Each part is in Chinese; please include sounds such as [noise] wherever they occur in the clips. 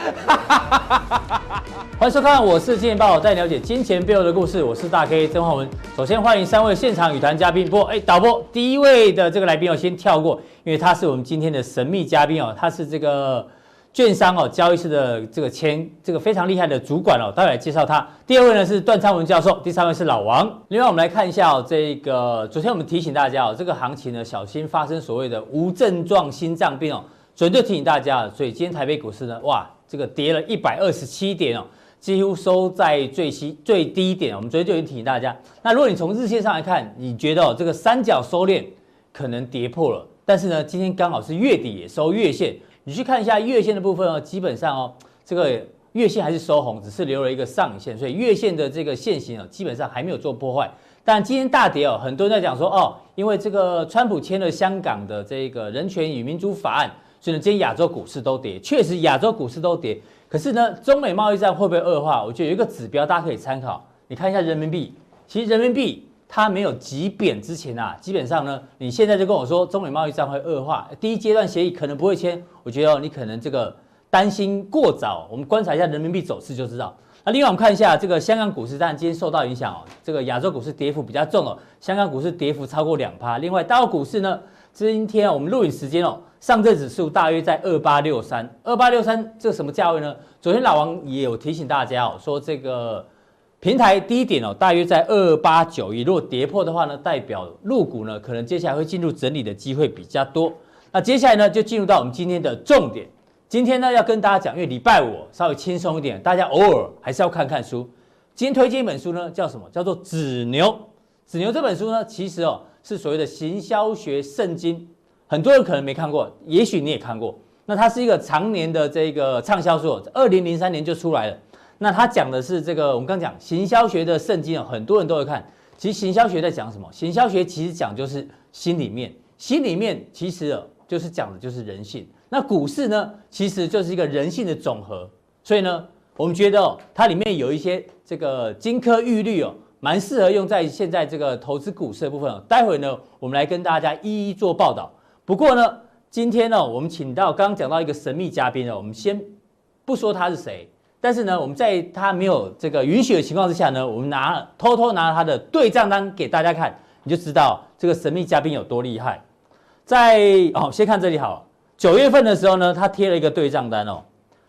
[laughs] 欢迎收看，我是金钱爆，带你了解金钱背后的故事。我是大 K 曾焕文。首先欢迎三位现场与谈嘉宾。不，哎，导播第一位的这个来宾我先跳过，因为他是我们今天的神秘嘉宾哦，他是这个券商哦交易室的这个签这个非常厉害的主管哦，待会来介绍他。第二位呢是段昌文教授，第三位是老王。另外我们来看一下哦，这个昨天我们提醒大家哦，这个行情呢小心发生所谓的无症状心脏病哦。所以就提醒大家，所以今天台北股市呢，哇，这个跌了一百二十七点哦，几乎收在最低最低点。我们昨天就已经提醒大家，那如果你从日线上来看，你觉得，这个三角收敛可能跌破了，但是呢，今天刚好是月底也收月线，你去看一下月线的部分哦，基本上哦，这个月线还是收红，只是留了一个上影线，所以月线的这个线型哦，基本上还没有做破坏。但今天大跌哦，很多人在讲说哦，因为这个川普签了香港的这个人权与民主法案。所以呢，今天亚洲股市都跌，确实亚洲股市都跌。可是呢，中美贸易战会不会恶化？我觉得有一个指标大家可以参考，你看一下人民币。其实人民币它没有急贬之前啊，基本上呢，你现在就跟我说中美贸易战会恶化，第一阶段协议可能不会签。我觉得你可能这个担心过早。我们观察一下人民币走势就知道。那另外我们看一下这个香港股市，当然今天受到影响哦，这个亚洲股市跌幅比较重哦，香港股市跌幅超过两趴。另外大陆股市呢，今天我们录影时间哦。上证指数大约在二八六三，二八六三这什么价位呢？昨天老王也有提醒大家哦，说这个平台低点哦，大约在二八九一，如果跌破的话呢，代表入股呢可能接下来会进入整理的机会比较多。那接下来呢，就进入到我们今天的重点。今天呢要跟大家讲，因为礼拜五稍微轻松一点，大家偶尔还是要看看书。今天推荐一本书呢，叫什么？叫做《纸牛》。《纸牛》这本书呢，其实哦是所谓的行销学圣经。很多人可能没看过，也许你也看过。那它是一个常年的这个畅销书，二零零三年就出来了。那它讲的是这个，我们刚讲行销学的圣经啊，很多人都会看。其实行销学在讲什么？行销学其实讲就是心里面，心里面其实就是讲的就是人性。那股市呢，其实就是一个人性的总和。所以呢，我们觉得，它里面有一些这个金科玉律哦，蛮适合用在现在这个投资股市的部分。待会呢，我们来跟大家一一做报道。不过呢，今天呢，我们请到刚刚讲到一个神秘嘉宾哦，我们先不说他是谁，但是呢，我们在他没有这个允许的情况之下呢，我们拿偷偷拿他的对账单给大家看，你就知道这个神秘嘉宾有多厉害。在哦，先看这里好，九月份的时候呢，他贴了一个对账单哦，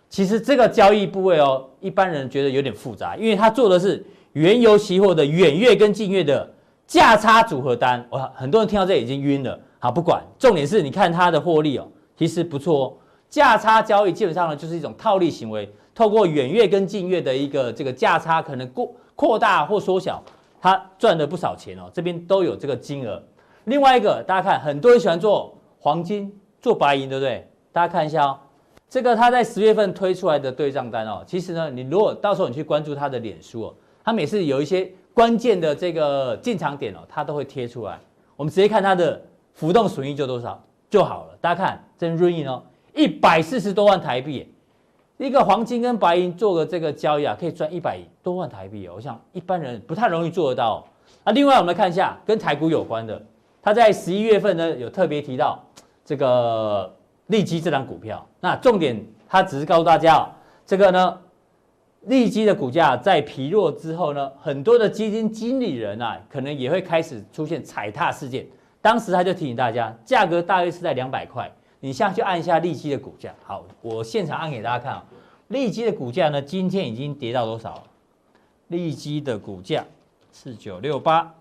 其实这个交易部位哦，一般人觉得有点复杂，因为他做的是原油期货的远月跟近月的价差组合单，哇，很多人听到这已经晕了。好，不管，重点是你看它的获利哦，其实不错哦。价差交易基本上呢，就是一种套利行为，透过远月跟近月的一个这个价差可能过扩大或缩小，它赚了不少钱哦。这边都有这个金额。另外一个，大家看，很多人喜欢做黄金、做白银，对不对？大家看一下哦，这个他在十月份推出来的对账单哦，其实呢，你如果到时候你去关注他的脸书哦，他每次有一些关键的这个进场点哦，他都会贴出来。我们直接看它的。浮动损益就多少就好了，大家看真润意哦，一百四十多万台币，一个黄金跟白银做个这个交易啊，可以赚一百多万台币哦。我想一般人不太容易做得到。那另外我们来看一下跟台股有关的，他在十一月份呢有特别提到这个利基这档股票，那重点他只是告诉大家哦，这个呢利基的股价在疲弱之后呢，很多的基金经理人啊，可能也会开始出现踩踏事件。当时他就提醒大家，价格大约是在两百块。你现在去按一下利基的股价。好，我现场按给大家看啊。利基的股价呢，今天已经跌到多少？利基的股价四九六八，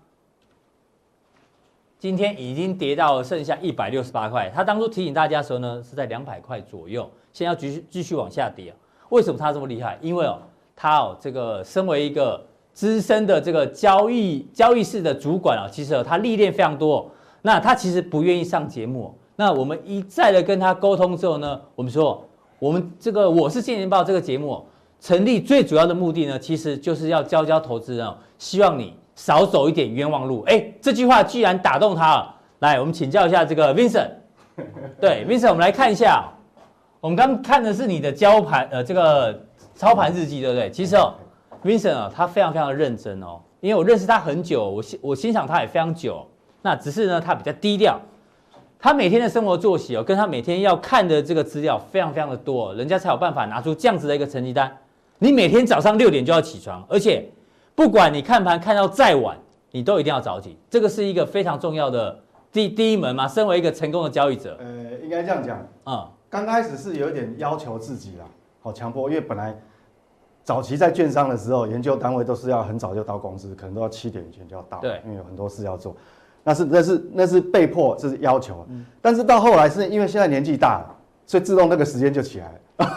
今天已经跌到剩下一百六十八块。他当初提醒大家的时候呢，是在两百块左右。现在要继续继续往下跌。为什么他这么厉害？因为哦，他哦，这个身为一个资深的这个交易交易室的主管啊，其实，他历练非常多。那他其实不愿意上节目。那我们一再的跟他沟通之后呢，我们说，我们这个我是金钱报这个节目成立最主要的目的呢，其实就是要教教投资人哦，希望你少走一点冤枉路。哎，这句话居然打动他了。来，我们请教一下这个 Vincent。对，Vincent，我们来看一下。我们刚看的是你的交盘，呃，这个操盘日记，对不对？其实哦，Vincent 啊，他非常非常的认真哦，因为我认识他很久，我欣我欣赏他也非常久。那只是呢，他比较低调。他每天的生活作息哦，跟他每天要看的这个资料非常非常的多，人家才有办法拿出这样子的一个成绩单。你每天早上六点就要起床，而且不管你看盘看到再晚，你都一定要早起。这个是一个非常重要的第第一门嘛。身为一个成功的交易者，呃，应该这样讲，嗯，刚开始是有一点要求自己啦，好强迫，因为本来早期在券商的时候，研究单位都是要很早就到公司，可能都要七点以前就要到，对，因为有很多事要做。那是那是那是被迫，这是要求。嗯，但是到后来是因为现在年纪大了，所以自动那个时间就起来了。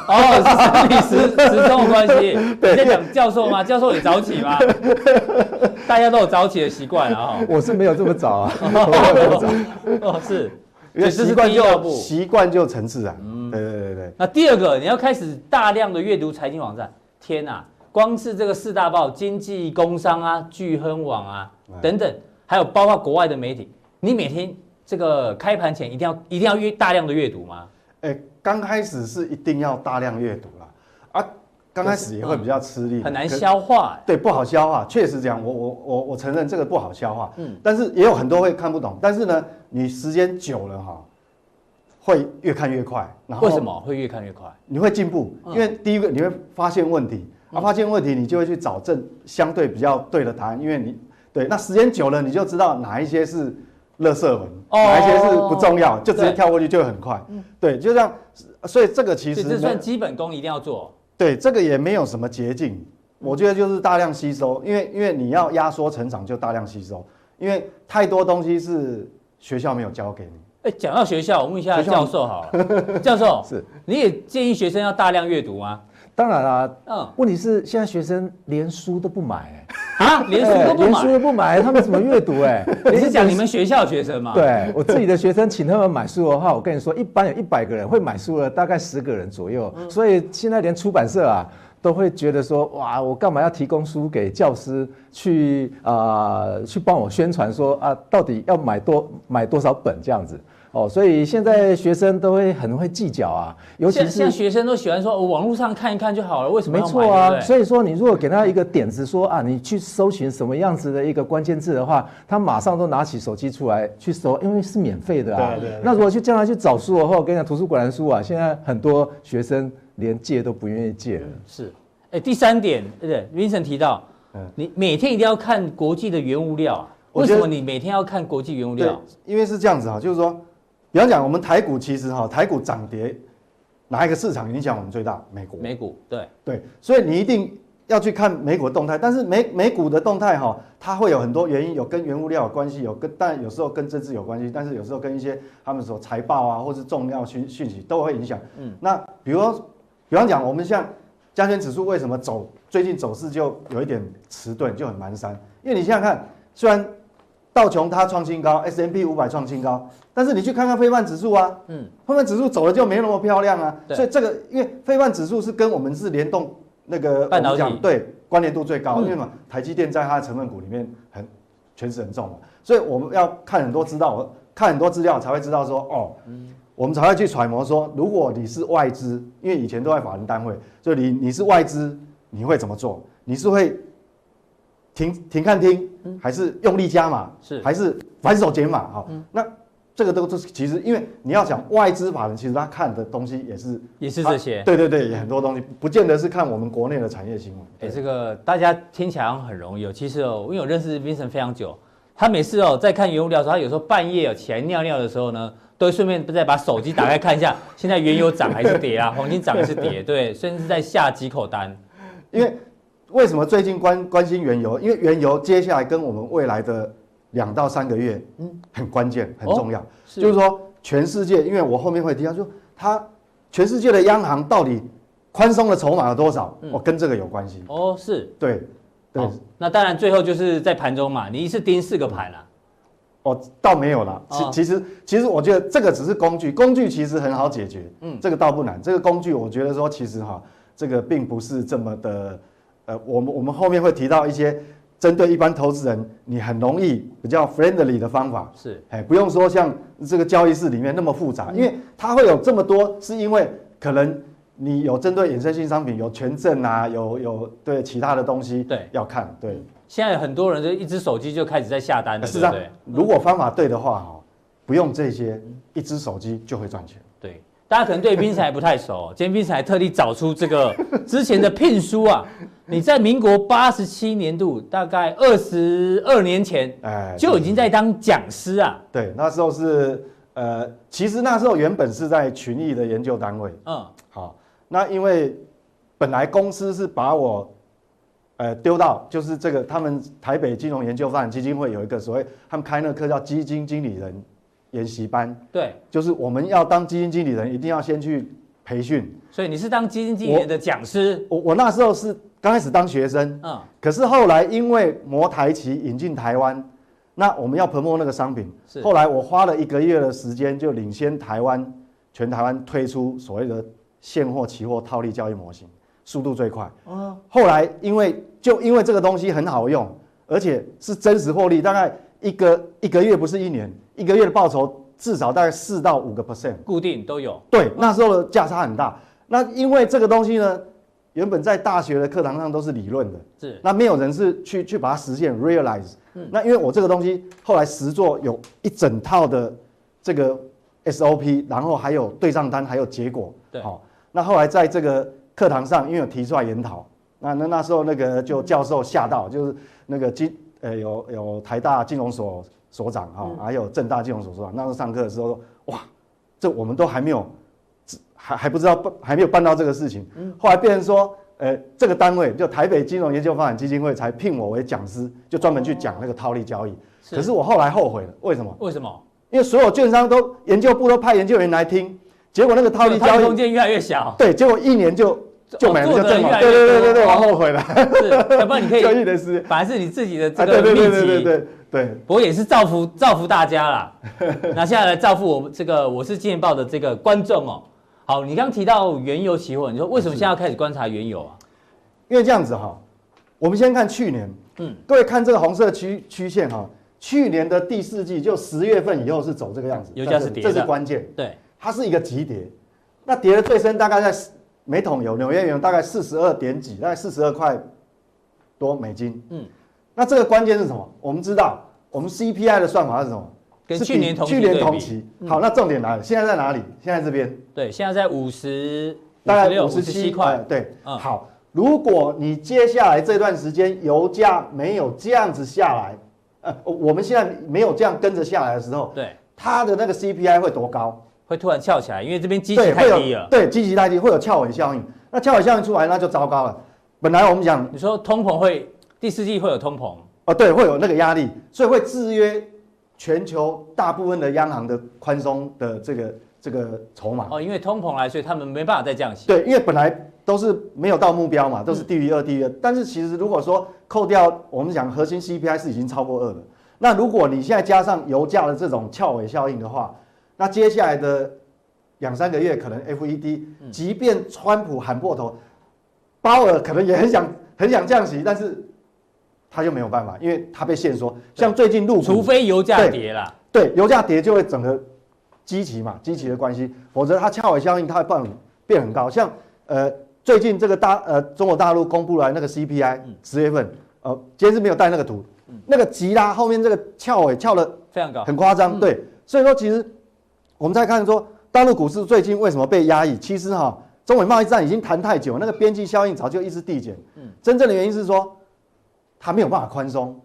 哦，是时时钟的关系。[laughs] 对，你在讲教授吗？教授也早起吗？[laughs] 大家都有早起的习惯啊。我是没有这么早啊。[laughs] 哦，是，因为习惯就习惯就成自然。嗯，对对对对。那第二个，你要开始大量的阅读财经网站。天啊，光是这个四大报，经济、工商啊，聚亨网啊，等等。还有包括国外的媒体，你每天这个开盘前一定要一定要阅大量的阅读吗？哎，刚开始是一定要大量阅读啦，啊，刚开始也会比较吃力，很难消化，对，不好消化，确实这样，我我我我承认这个不好消化，嗯，但是也有很多会看不懂，但是呢，你时间久了哈，会越看越快，然后为什么会越看越快？你会进步，因为第一个你会发现问题，啊，发现问题你就会去找正相对比较对的答案，因为你。对，那时间久了，你就知道哪一些是垃圾文，哦、哪一些是不重要，就直接跳过去就会很快。对，对，就这样。所以这个其实这算基本功，一定要做。对，这个也没有什么捷径，我觉得就是大量吸收，因为因为你要压缩成长，就大量吸收，因为太多东西是学校没有教给你。哎，讲到学校，我问一下教授好了，[laughs] 教授是，你也建议学生要大量阅读吗？当然啦，嗯，问题是现在学生连书都不买，欸，啊，连书都不买，连书都不买，[laughs] 他们怎么阅读？哎，你是讲你们学校学生吗？对，我自己的学生，请他们买书的话，我跟你说，一般有一百个人会买书的，大概十个人左右。所以现在连出版社啊，都会觉得说，哇，我干嘛要提供书给教师去啊，呃，去帮我宣传说啊，到底要买多买多少本这样子。哦，所以现在学生都会很会计较啊，尤其是现在学生都喜欢说，我网络上看一看就好了，为什么？没错啊，所以说你如果给他一个点子说，啊，你去搜寻什么样子的一个关键字的话，他马上都拿起手机出来去搜，因为是免费的啊。对对，对。那如果去将来去找书的话，我跟你讲，图书馆的书啊，现在很多学生连借都不愿意借了。是，哎，第三点，对不对？Vincent 提到，嗯，你每天一定要看国际的原物料啊。为什么你每天要看国际原物料？因为是这样子哈，就是说。比方讲，我们台股其实哈，台股涨跌，哪一个市场影响我们最大？美股。美股，对对，所以你一定要去看美股的动态。但是美美股的动态哈，它会有很多原因，有跟原物料有关系，有跟但有时候跟政治有关系，但是有时候跟一些他们所财报啊，或是重要讯讯息都会影响。嗯，那比如说，比方讲，我们像加权指数为什么走最近走势就有一点迟钝，就很蹒跚？因为你想想看，虽然道琼它创新高，S&P 五百创新高。但是你去看看费半指数啊，嗯，费半指数走的就没那么漂亮啊，所以这个因为费半指数是跟我们是联动那个半导体对关联度最高，嗯、因为嘛台积电在它的成分股里面很权势很重嘛，所以我们要看很多资料，看很多资料才会知道说哦，嗯、我们才会去揣摩说，如果你是外资，因为以前都在法人单位，所以你你是外资，你会怎么做？你是会停停看听，还是用力加码？是还是反手减码？哈，那。这个都都是其实，因为你要讲外资法人，其实他看的东西也是也是这些，对对对，也很多东西，不见得是看我们国内的产业新闻。哎，这个大家听起来很容易哦，其实哦，因为我认识 Vincent 非常久，他每次哦在看原物料的时候，他有时候半夜哦起来尿尿的时候呢，都会顺便再把手机打开看一下，[laughs] 现在原油涨还是跌啊？黄金涨还是跌？对，甚至 [laughs] 在下几口单。因为为什么最近关关心原油？因为原油接下来跟我们未来的。两到三个月，嗯，很关键，很重要。是就是说，全世界，因为我后面会提到，说它全世界的央行到底宽松的筹码有多少？哦，跟这个有关系。哦，是，对，对。那当然，最后就是在盘中嘛，你一次盯四个盘了。哦，倒没有了。其其实其实我觉得这个只是工具，工具其实很好解决。嗯，这个倒不难。这个工具，我觉得说其实哈，这个并不是这么的。呃，我们我们后面会提到一些。针对一般投资人，你很容易比较 friendly 的方法是，哎，不用说像这个交易室里面那么复杂，因为它会有这么多，是因为可能你有针对衍生性商品，有权证啊，有有对其他的东西对要看对。现在很多人就一只手机就开始在下单了，是这样。如果方法对的话，哈，不用这些，一只手机就会赚钱。对，大家可能对彬财不太熟，[laughs] 今天彬财特地找出这个 [laughs] 之前的聘书啊，你在民国八十七年度，大概二十二年前，哎，就已经在当讲师啊。对，那时候是呃，其实那时候原本是在群益的研究单位。嗯，好，那因为本来公司是把我。呃，丢到就是这个，他们台北金融研究发展基金会有一个所谓，他们开那个课叫基金经理人研习班。对，就是我们要当基金经理人，一定要先去培训。所以你是当基金经理人的讲师？我我，我那时候是刚开始当学生，嗯，可是后来因为摩台期引进台湾，那我们要 promote 那个商品，是。后来我花了一个月的时间，就领先台湾，全台湾推出所谓的现货、期货套利交易模型。速度最快。哦。后来因为就因为这个东西很好用，而且是真实获利，大概一个一个月不是一年，一个月的报酬至少大概四到五个 percent，固定都有。对，那时候的价差很大。那因为这个东西呢，原本在大学的课堂上都是理论的，是。那没有人是去去把它实现 realize。嗯。那因为我这个东西后来实作有一整套的这个 SOP，然后还有对账单，还有结果。对。好，那后来在这个。课堂上，因为有提出来研讨，那那那时候那个就教授吓到，就是那个金呃有有台大金融所所长哈，还有正大金融所所长，那时候上课的时候说，哇，这我们都还没有，还还不知道办还没有办到这个事情，后来变成说，呃这个单位就台北金融研究发展基金会才聘我为讲师，就专门去讲那个套利交易。可是我后来后悔了，为什么？为什么？因为所有券商都研究部都派研究员来听。结果那个套利交易空间越来越小，对，结果一年就就没了，就这么，对对对对对，往后悔了。是，要不然你可以 [laughs] 交易的是，反而是你自己的这个秘籍，对对对对对对。不过也是造福造福大家啦。那现在来造福我们这个我是金钱报的这个观众哦。好，你刚提到原油期货，你说为什么现在要开始观察原油啊？因为这样子哈，我们先看去年，嗯，各位看这个红色曲曲线哈，去年的第四季就十月份以后是走这个样子，油价是跌的，这是关键，对。它是一个急跌，那跌的最深大概在每桶油纽约原油大概四十二点几，大概四十二块多美金。嗯，那这个关键是什么？我们知道，我们 CPI 的算法是什么？跟去年同去年同期。好，那重点来了，现在在哪里？现在这边。对，现在在五十，大概五十七块。对，好，如果你接下来这段时间油价没有这样子下来，呃，我们现在没有这样跟着下来的时候，对，它的那个 CPI 会多高？会突然翘起来，因为这边基期太低了。对，基期太低会有翘尾效应。那翘尾效应出来，那就糟糕了。本来我们讲，你说通膨会第四季会有通膨哦，对，会有那个压力，所以会制约全球大部分的央行的宽松的这个这个筹码。哦，因为通膨来，所以他们没办法再降息。对，因为本来都是没有到目标嘛，都是低于二，低于二。但是其实如果说扣掉我们讲核心 CPI 是已经超过二了，那如果你现在加上油价的这种翘尾效应的话，那接下来的两三个月，可能 FED 即便川普喊破头，鲍尔可能也很想 [laughs] 很想降息，但是他就没有办法，因为他被限缩。像最近陆股，除非油价跌了，对，油价跌就会整个基期嘛，基期的关系，否则它翘尾效应它会变变很高。像呃最近这个大呃中国大陆公布来那个 CPI 十月份，呃今天是没有带那个图，那个急拉后面这个翘尾翘的非常高，很夸张，对，所以说其实。我们再看说，大陆股市最近为什么被压抑？其实哈，中美贸易战已经谈太久，那个边际效应早就一直递减。嗯，真正的原因是说，它没有办法宽松，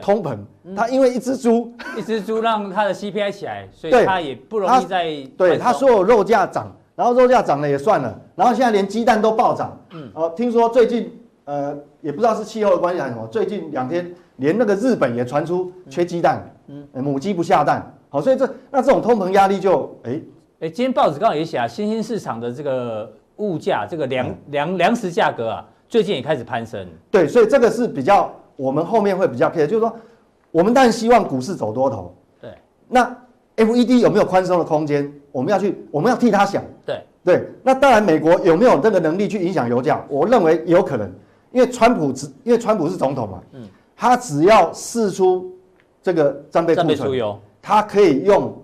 通膨。它因为一只猪，一只猪让它的 CPI 起来，所以它也不容易再。对，它所有肉价涨，然后肉价涨了也算了，然后现在连鸡蛋都暴涨。嗯，哦，听说最近呃，也不知道是气候的关系还是什么，最近两天连那个日本也传出缺鸡蛋，嗯，母鸡不下蛋。好，所以这那这种通膨压力就哎哎，今天报纸刚好也写啊，新兴市场的这个物价，这个粮粮粮食价格啊，最近也开始攀升。对，所以这个是比较我们后面会比较 care，就是说我们当然希望股市走多头。对。那 FED 有没有宽松的空间？我们要去，我们要替他想。对对。那当然，美国有没有这个能力去影响油价？我认为有可能，因为川普只因为川普是总统嘛。嗯。他只要释出这个战备库存，他可以用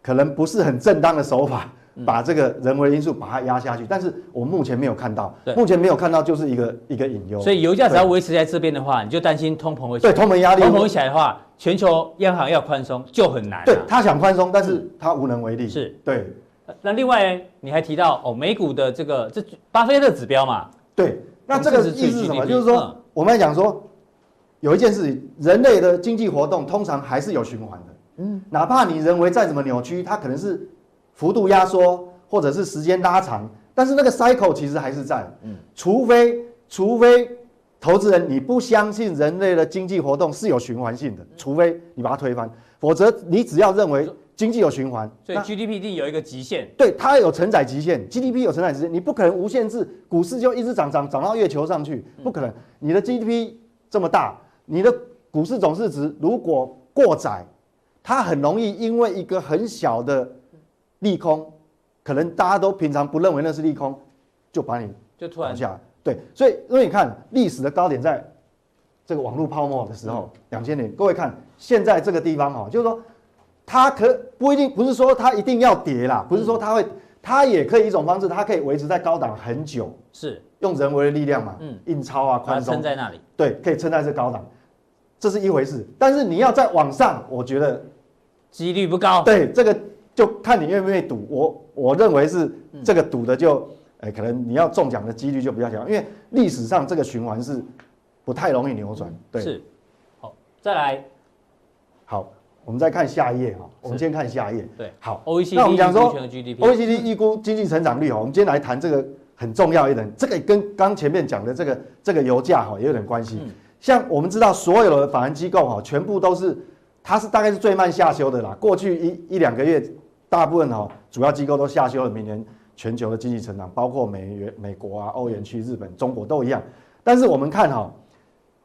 可能不是很正当的手法。把这个人为因素把它压下去，但是我目前没有看到，目前没有看到就是一个一个隐忧。所以油价只要维持在这边的话，你就担心通膨会对通膨压力，通膨起来的话，全球央行要宽松就很难。对，他想宽松，但是他无能为力。是对。那另外你还提到哦，美股的这个这巴菲特指标嘛？对，那这个意思是什么？就是说我们来讲说，有一件事情，人类的经济活动通常还是有循环的。嗯，哪怕你人为再怎么扭曲，它可能是。幅度压缩，或者是时间拉长，但是那个 cycle 其实还是在。嗯，除非除非投资人你不相信人类的经济活动是有循环性的，除非你把它推翻，否则你只要认为经济有循环，所以 GDP 一定有一个极限。对，它有承载极限，GDP 有承载极限，你不可能无限制，股市就一直涨涨涨到月球上去，不可能。你的 GDP 这么大，你的股市总市值如果过载，它很容易因为一个很小的。利空，可能大家都平常不认为那是利空，就把你就突然下来。对，所以因为你看历史的高点在这个网络泡沫的时候，两千年。各位看现在这个地方哈，就是说它可不一定不是说它一定要跌啦，不是说它会，它也可以一种方式，它可以维持在高档很久，是用人为的力量嘛，嗯，印钞啊，宽松在那里，对，可以撑在这高档，这是一回事。但是你要再往上，我觉得几率不高。对这个。就看你愿不愿意赌，我我认为是这个赌的就，哎、欸，可能你要中奖的几率就比较小，因为历史上这个循环是不太容易扭转。对，是。好，再来，好，我们再看下一页哈，我们先看下一页。对，好，OECD 那我们讲说，OECD 预估经济成长率哈，我们今天来谈这个很重要一点，这个跟刚前面讲的这个这个油价哈也有点关系。像我们知道所有的法人机构哈，全部都是，它是大概是最慢下修的啦，过去一一两个月。大部分哈主要机构都下修了明年全球的经济成长，包括美元、美国啊、欧元区、日本、中国都一样。但是我们看哈，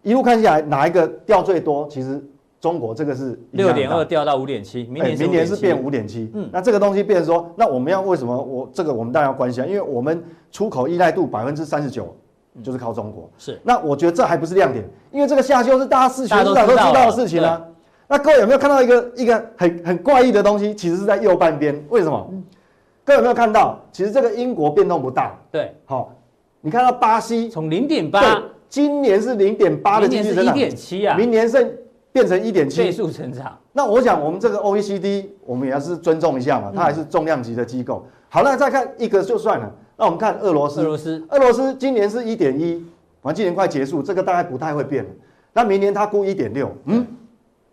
一路看下来，哪一个掉最多？其实中国这个是六点二掉到五点七，明年明年是变五点七。嗯，那这个东西变成说，那我们要为什么我这个我们当然要关心啊？因为我们出口依赖度百分之三十九就是靠中国。是，那我觉得这还不是亮点，因为这个下修是大家事全市场都知道的事情啊。那各位有没有看到一个一个很很怪异的东西？其实是在右半边，为什么？各位有没有看到？其实这个英国变动不大。对，好，你看到巴西从零点八，今年是零点八的经济增长，一点七啊，明年是变成一点七倍速成长。那我想我们这个 OECD，我们也要是尊重一下嘛，它还是重量级的机构。好，那再看一个就算了。那我们看俄罗斯，俄罗斯，俄罗斯今年是一点一，反正今年快结束，这个大概不太会变了。那明年它估一点六，嗯。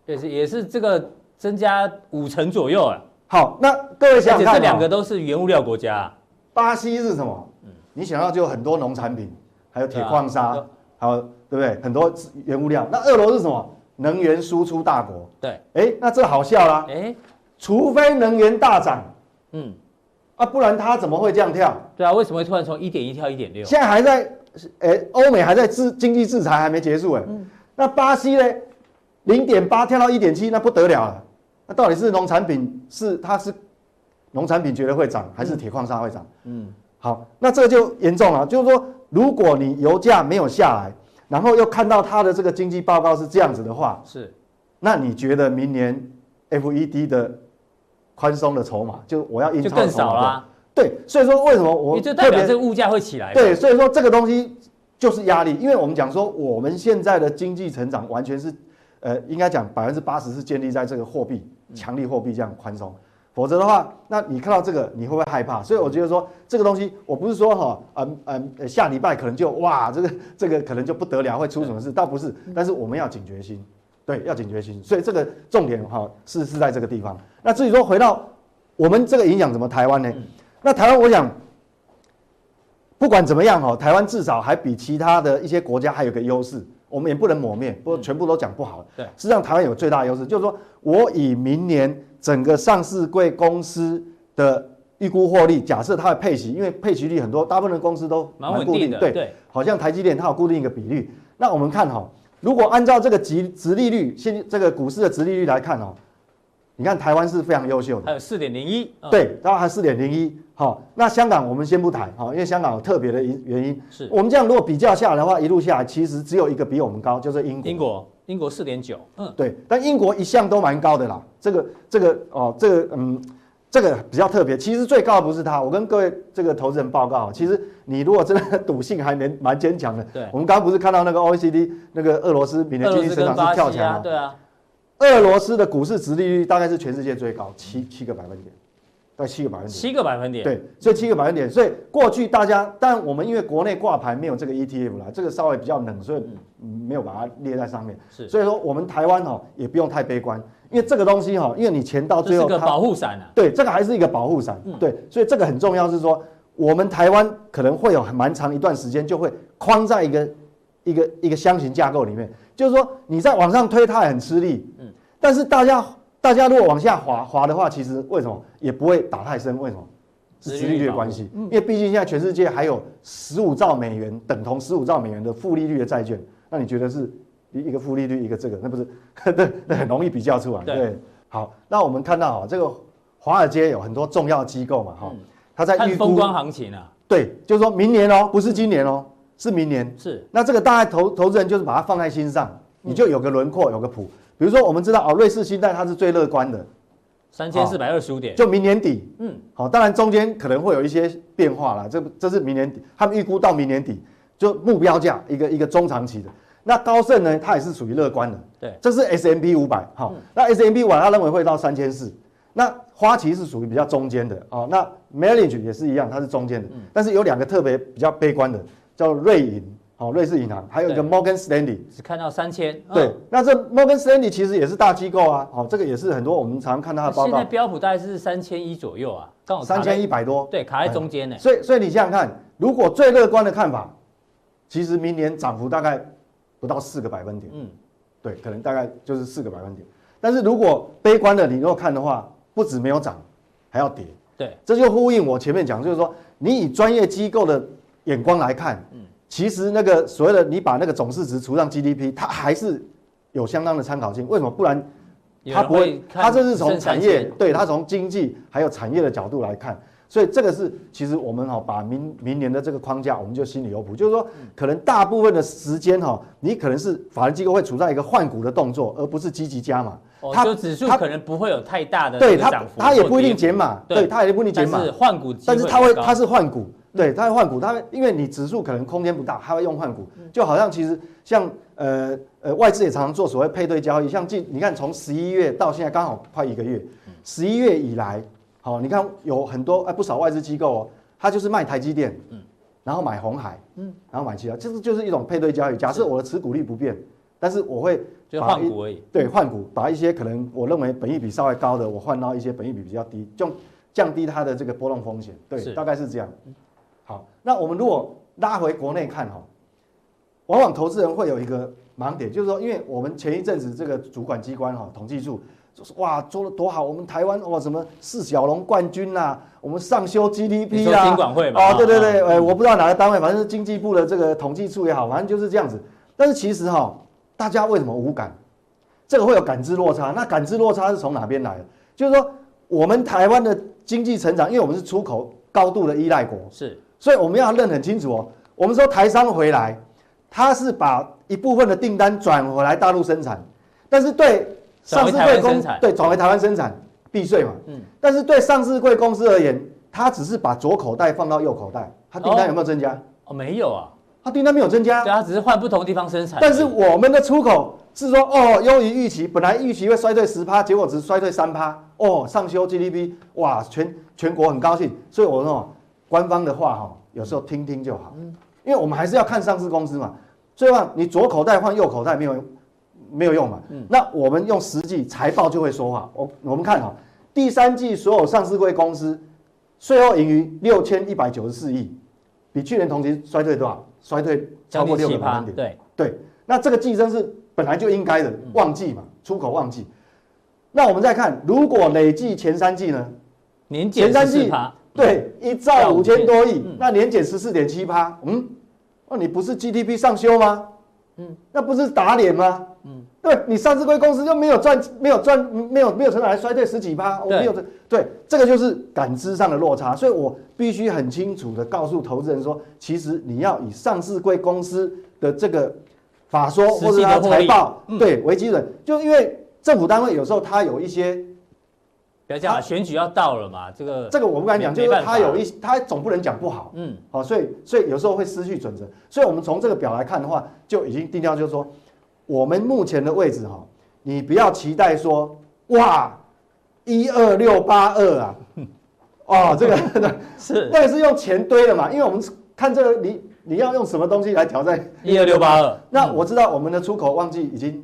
也是也是这个增加五成左右啊。好，那各位想想看，这两个都是原物料国家。巴西是什么？嗯，你想到就有很多农产品，还有铁矿砂，还有对不对？很多原物料。那俄罗斯是什么？能源输出大国。对，哎，那这好笑啦。哎，除非能源大涨，嗯，啊，不然它怎么会这样跳？对啊，为什么会突然从一点一跳一点六？现在还在，哎，欧美还在制经济制裁还没结束哎。嗯，那巴西呢？零点八跳到一点七，那不得了了。那到底是农产品是它是农产品觉得会涨，还是铁矿砂会涨？嗯，好，那这就严重了。就是说，如果你油价没有下来，然后又看到它的这个经济报告是这样子的话，是，那你觉得明年 FED 的宽松的筹码，就我要印钞就更少了啊。对，所以说为什么我就代表这个物价会起来？对，所以说这个东西就是压力，因为我们讲说我们现在的经济成长完全是。呃，应该讲百分之八十是建立在这个货币强力货币这样宽松，否则的话，那你看到这个你会不会害怕？所以我觉得说这个东西，我不是说哈，嗯嗯，下礼拜可能就哇，这个这个可能就不得了，会出什么事？倒不是，但是我们要警觉心，对，要警觉心。所以这个重点哈是是在这个地方。那至于说回到我们这个影响怎么台湾呢？那台湾我想不管怎么样哈，台湾至少还比其他的一些国家还有个优势。我们也不能抹灭，不全部都讲不好。对，实际上台湾有最大的优势，就是说我以明年整个上市柜公司的预估获利，假设它的配息，因为配息率很多，大部分的公司都蛮固定的。对，好像台积电它有固定一个比率。那我们看哈，如果按照这个值值利率，现这个股市的值利率来看哦，你看台湾是非常优秀的，还有四点零一，对，然后还四点零一。好，那香港我们先不谈，哈，因为香港有特别的原因。是，我们这样如果比较下来的话，一路下来其实只有一个比我们高，就是英国。英国，英国四点九，嗯，对，但英国一向都蛮高的啦。这个这个哦，这个嗯，这个比较特别。其实最高的不是它，我跟各位这个投资人报告，其实你如果真的赌性还蛮蛮坚强的，对，我们刚刚不是看到那个 OECD 那个俄罗斯明年经济增长是跳墙吗？对啊，俄罗斯的股市殖利率大概是全世界最高，七七个百分点。大概七个百分点，七个百分点，对，所以七个百分点，所以过去大家，但我们因为国内挂牌没有这个 ETF 啦，这个稍微比较冷，所以没有把它列在上面。是，所以说我们台湾哦也不用太悲观，因为这个东西哈，因为你钱到最后，这是个保护伞啊。对，这个还是一个保护伞。对，所以这个很重要，是说我们台湾可能会有很蛮长一段时间就会框在一个一个一个箱型架构里面，就是说你在往上推它也很吃力。嗯，但是大家。大家如果往下滑滑的话，其实为什么也不会打太深？为什么？是殖利率的关系。因为毕竟现在全世界还有十五兆美元等同十五兆美元的负利率的债券，那你觉得是一一个负利率一个这个，那不是？[laughs] 对，那很容易比较出来。对。好，那我们看到啊，这个华尔街有很多重要机构嘛，哈，他在预估风光行情啊。对，就是说明年哦，不是今年哦，是明年。是。那这个大概投投资人就是把它放在心上，你就有个轮廓，有个谱。比如说，我们知道哦，瑞士信贷它是最乐观的，三千四百二十五点，就明年底，嗯，好，当然中间可能会有一些变化啦，这这是明年底，他们预估到明年底就目标价一个一个中长期的。那高盛呢，它也是属于乐观的，对，这是 S M P 五百，好，那 S M P 五百他认为会到三千四，那花旗是属于比较中间的，哦，那 Merrill Lynch 也是一样，它是中间的，但是有两个特别比较悲观的，叫瑞银。哦，瑞士银行还有一个 Morgan Stanley，只看到三千。对，那这 Morgan Stanley 其实也是大机构啊。哦，这个也是很多我们常看到的报告。现在标普大概是三千一左右啊，刚好三千一百多。对，卡在中间呢。所以，所以你想想看，如果最乐观的看法，其实明年涨幅大概不到四个百分点。嗯，对，可能大概就是四个百分点。但是如果悲观的你如果看的话，不止没有涨，还要跌。对，这就呼应我前面讲，就是说你以专业机构的眼光来看，嗯。其实那个所谓的你把那个总市值除上 GDP，它还是有相当的参考性。为什么？不然它不会，它这是从产业，对，它从经济还有产业的角度来看。所以这个是其实我们哈把明明年的这个框架，我们就心里有谱。就是说，可能大部分的时间哈，你可能是法人机构会处在一个换股的动作，而不是积极加码。它就指数可能不会有太大的对它，它也不一定减码，对它也不一定减码。但是换股，但是它会，它是换股。对，它会换股，它会因为你指数可能空间不大，它会用换股，就好像其实像呃呃外资也常常做所谓配对交易，像近你看从十一月到现在刚好快一个月，十一月以来，好，你看有很多哎不少外资机构哦，它就是卖台积电，嗯，然后买红海，嗯，然后买其他，就是就是一种配对交易。假设我的持股率不变，但是我会就换股而已，对，换股把一些可能我认为本益比稍微高的，我换到一些本益比比较低，就降低它的这个波动风险，对，大概是这样。好，那我们如果拉回国内看哈，往往投资人会有一个盲点，就是说，因为我们前一阵子这个主管机关哈统计处就说哇做的多好，我们台湾哇什么四小龙冠军呐、啊，我们上修 GDP 啦、啊，金管会嘛，哦对对对，呃我不知道哪个单位，反正是经济部的这个统计处也好，反正就是这样子。但是其实哈，大家为什么无感？这个会有感知落差，那感知落差是从哪边来的？就是说我们台湾的经济成长，因为我们是出口高度的依赖国，是。所以我们要认很清楚哦。我们说台商回来，他是把一部分的订单转回来大陆生产，但是对上市贵公司对转回台湾生产避税嘛。嗯。但是对上市贵公司而言，他只是把左口袋放到右口袋，他订单有没有增加？哦，没有啊，他订单没有增加。对，他只是换不同地方生产。但是我们的出口是说哦，优于预期，本来预期会衰退十趴，结果只是衰退三趴。哦，上修 GDP，哇，全全国很高兴。所以我说。官方的话哈，有时候听听就好，因为我们还是要看上市公司嘛。所以话你左口袋换右口袋没有没有用嘛。那我们用实际财报就会说话。我我们看哈，第三季所有上市柜公司税后盈余六千一百九十四亿，比去年同期衰退多少？衰退超过六个百分点。对对，那这个季增是本来就应该的，旺季嘛，出口旺季。那我们再看，如果累计前三季呢？年减十四趴。对，一兆五千多亿，那年减十四点七趴，嗯，那你不是 GDP 上修吗？嗯，那不是打脸吗？嗯，对，你上市柜公司就没有赚，没有赚，没有没有成长，还衰退十几趴，我没有这，对，这个就是感知上的落差，所以我必须很清楚的告诉投资人说，其实你要以上市柜公司的这个法说或者他财报，对为基准，就因为政府单位有时候它有一些，不要讲选举要到了嘛，这个这个我不敢讲，就是他有一他总不能讲不好，嗯，好，所以所以有时候会失去准则，所以我们从这个表来看的话，就已经定调，就是说我们目前的位置哈，你不要期待说哇一二六八二啊，[laughs] 哦，这个 [laughs] 是。那个是用钱堆的嘛，因为我们看这个你。你要用什么东西来挑战 [laughs] 一二六八二？那我知道我们的出口旺季已经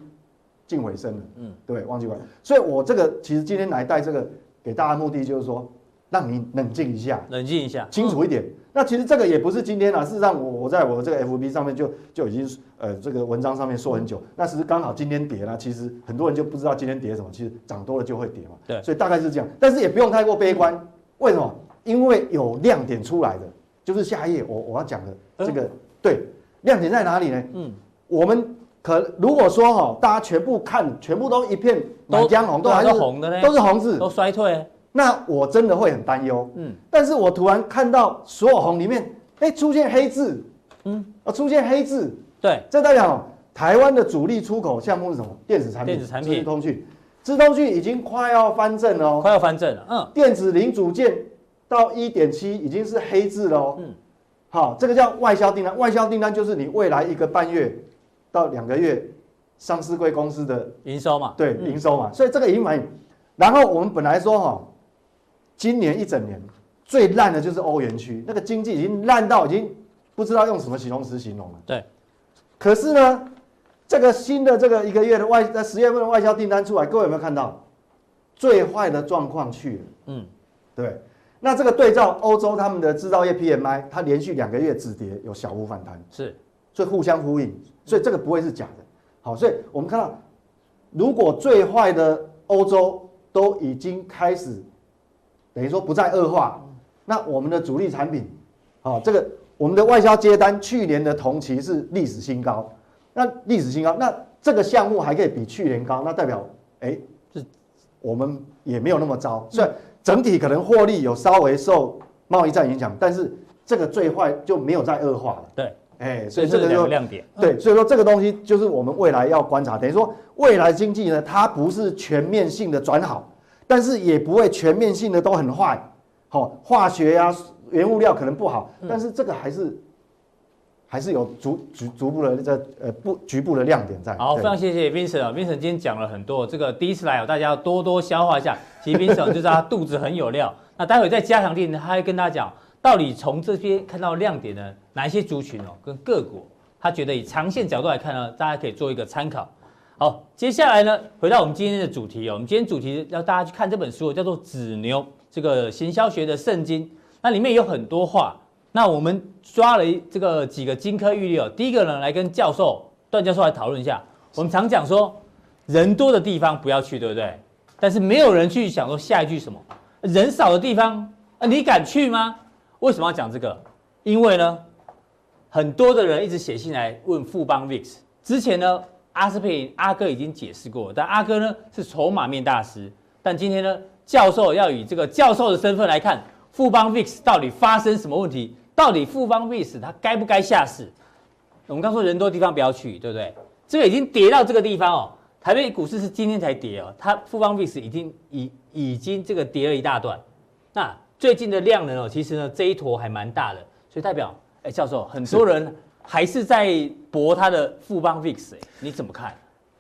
近尾声了，嗯，对，旺季完，所以我这个其实今天来带这个给大家目的就是说，让你冷静一下，冷静一下，清楚一点。那其实这个也不是今天啊，事实上我我在我这个 FB 上面就就已经呃这个文章上面说很久，那其实刚好今天跌了，其实很多人就不知道今天跌什么，其实涨多了就会跌嘛，对，所以大概是这样，但是也不用太过悲观，为什么？因为有亮点出来的。就是下一页我我要讲的这个、嗯、对亮点在哪里呢？嗯，我们可如果说哈，大家全部看全部都一片满江红，都还是红的呢，都是红字，都衰退，那我真的会很担忧。嗯，但是我突然看到所有红里面，哎，出现黑字，嗯，啊，出现黑字，对，这代表台湾的主力出口项目是什么？电子产品、电子产品、资通讯、资通讯已经快要翻正了，快要翻正了。嗯，电子零组件。到一点七已经是黑字了哦。嗯，好，这个叫外销订单。外销订单就是你未来一个半月到两个月上市柜公司的营收嘛？对，营收嘛。所以这个已经反映。然后我们本来说哈，今年一整年最烂的就是欧元区，那个经济已经烂到已经不知道用什么形容词形容了。对。可是呢，这个新的这个一个月的外在十月份的外销订单出来，各位有没有看到？最坏的状况去了。嗯，对。那这个对照欧洲他们的制造业 PMI，它连续两个月止跌，有小幅反弹，是，所以互相呼应，所以这个不会是假的。好，所以我们看到，如果最坏的欧洲都已经开始，等于说不再恶化，那我们的主力产品，好，这个我们的外销接单去年的同期是历史新高，那历史新高，那这个项目还可以比去年高，那代表，哎，这，我们也没有那么糟，所以。整体可能获利有稍微受贸易战影响，但是这个最坏就没有再恶化了。对，哎，所以这个就亮点。对，所以说这个东西就是我们未来要观察。等于说未来经济呢，它不是全面性的转好，但是也不会全面性的都很坏。好，化学呀、原物料可能不好，但是这个还是。还是有逐逐逐步的这呃不局部的亮点在。好，非常谢谢 Vincent 啊，Vincent 今天讲了很多，这个第一次来哦，大家要多多消化一下。其实 Vincent 就是他肚子很有料。[laughs] 那待会在加强錠呢，他会跟大家讲，到底从这边看到亮点呢，哪一些族群哦跟各国，他觉得以长线角度来看呢，大家可以做一个参考。好，接下来呢，回到我们今天的主题哦，我们今天主题要大家去看这本书，叫做《子牛》，这个行销学的圣经，那里面有很多话。那我们抓了这个几个金科玉律哦。第一个呢，来跟教授段教授来讨论一下。我们常讲说，人多的地方不要去，对不对？但是没有人去想说下一句什么？人少的地方，啊，你敢去吗？为什么要讲这个？因为呢，很多的人一直写信来问富邦 VIX。之前呢，阿司匹林阿哥已经解释过，但阿哥呢是筹码面大师。但今天呢，教授要以这个教授的身份来看富邦 VIX 到底发生什么问题。到底富邦 VIX 它该不该下市？我们刚说人多地方不要去，对不对？这个已经跌到这个地方哦。台北股市是今天才跌哦，它富邦 VIX 已经已已经这个跌了一大段。那最近的量能哦，其实呢这一坨还蛮大的，所以代表哎，教授很多人还是在博它的富邦 VIX，你怎么看？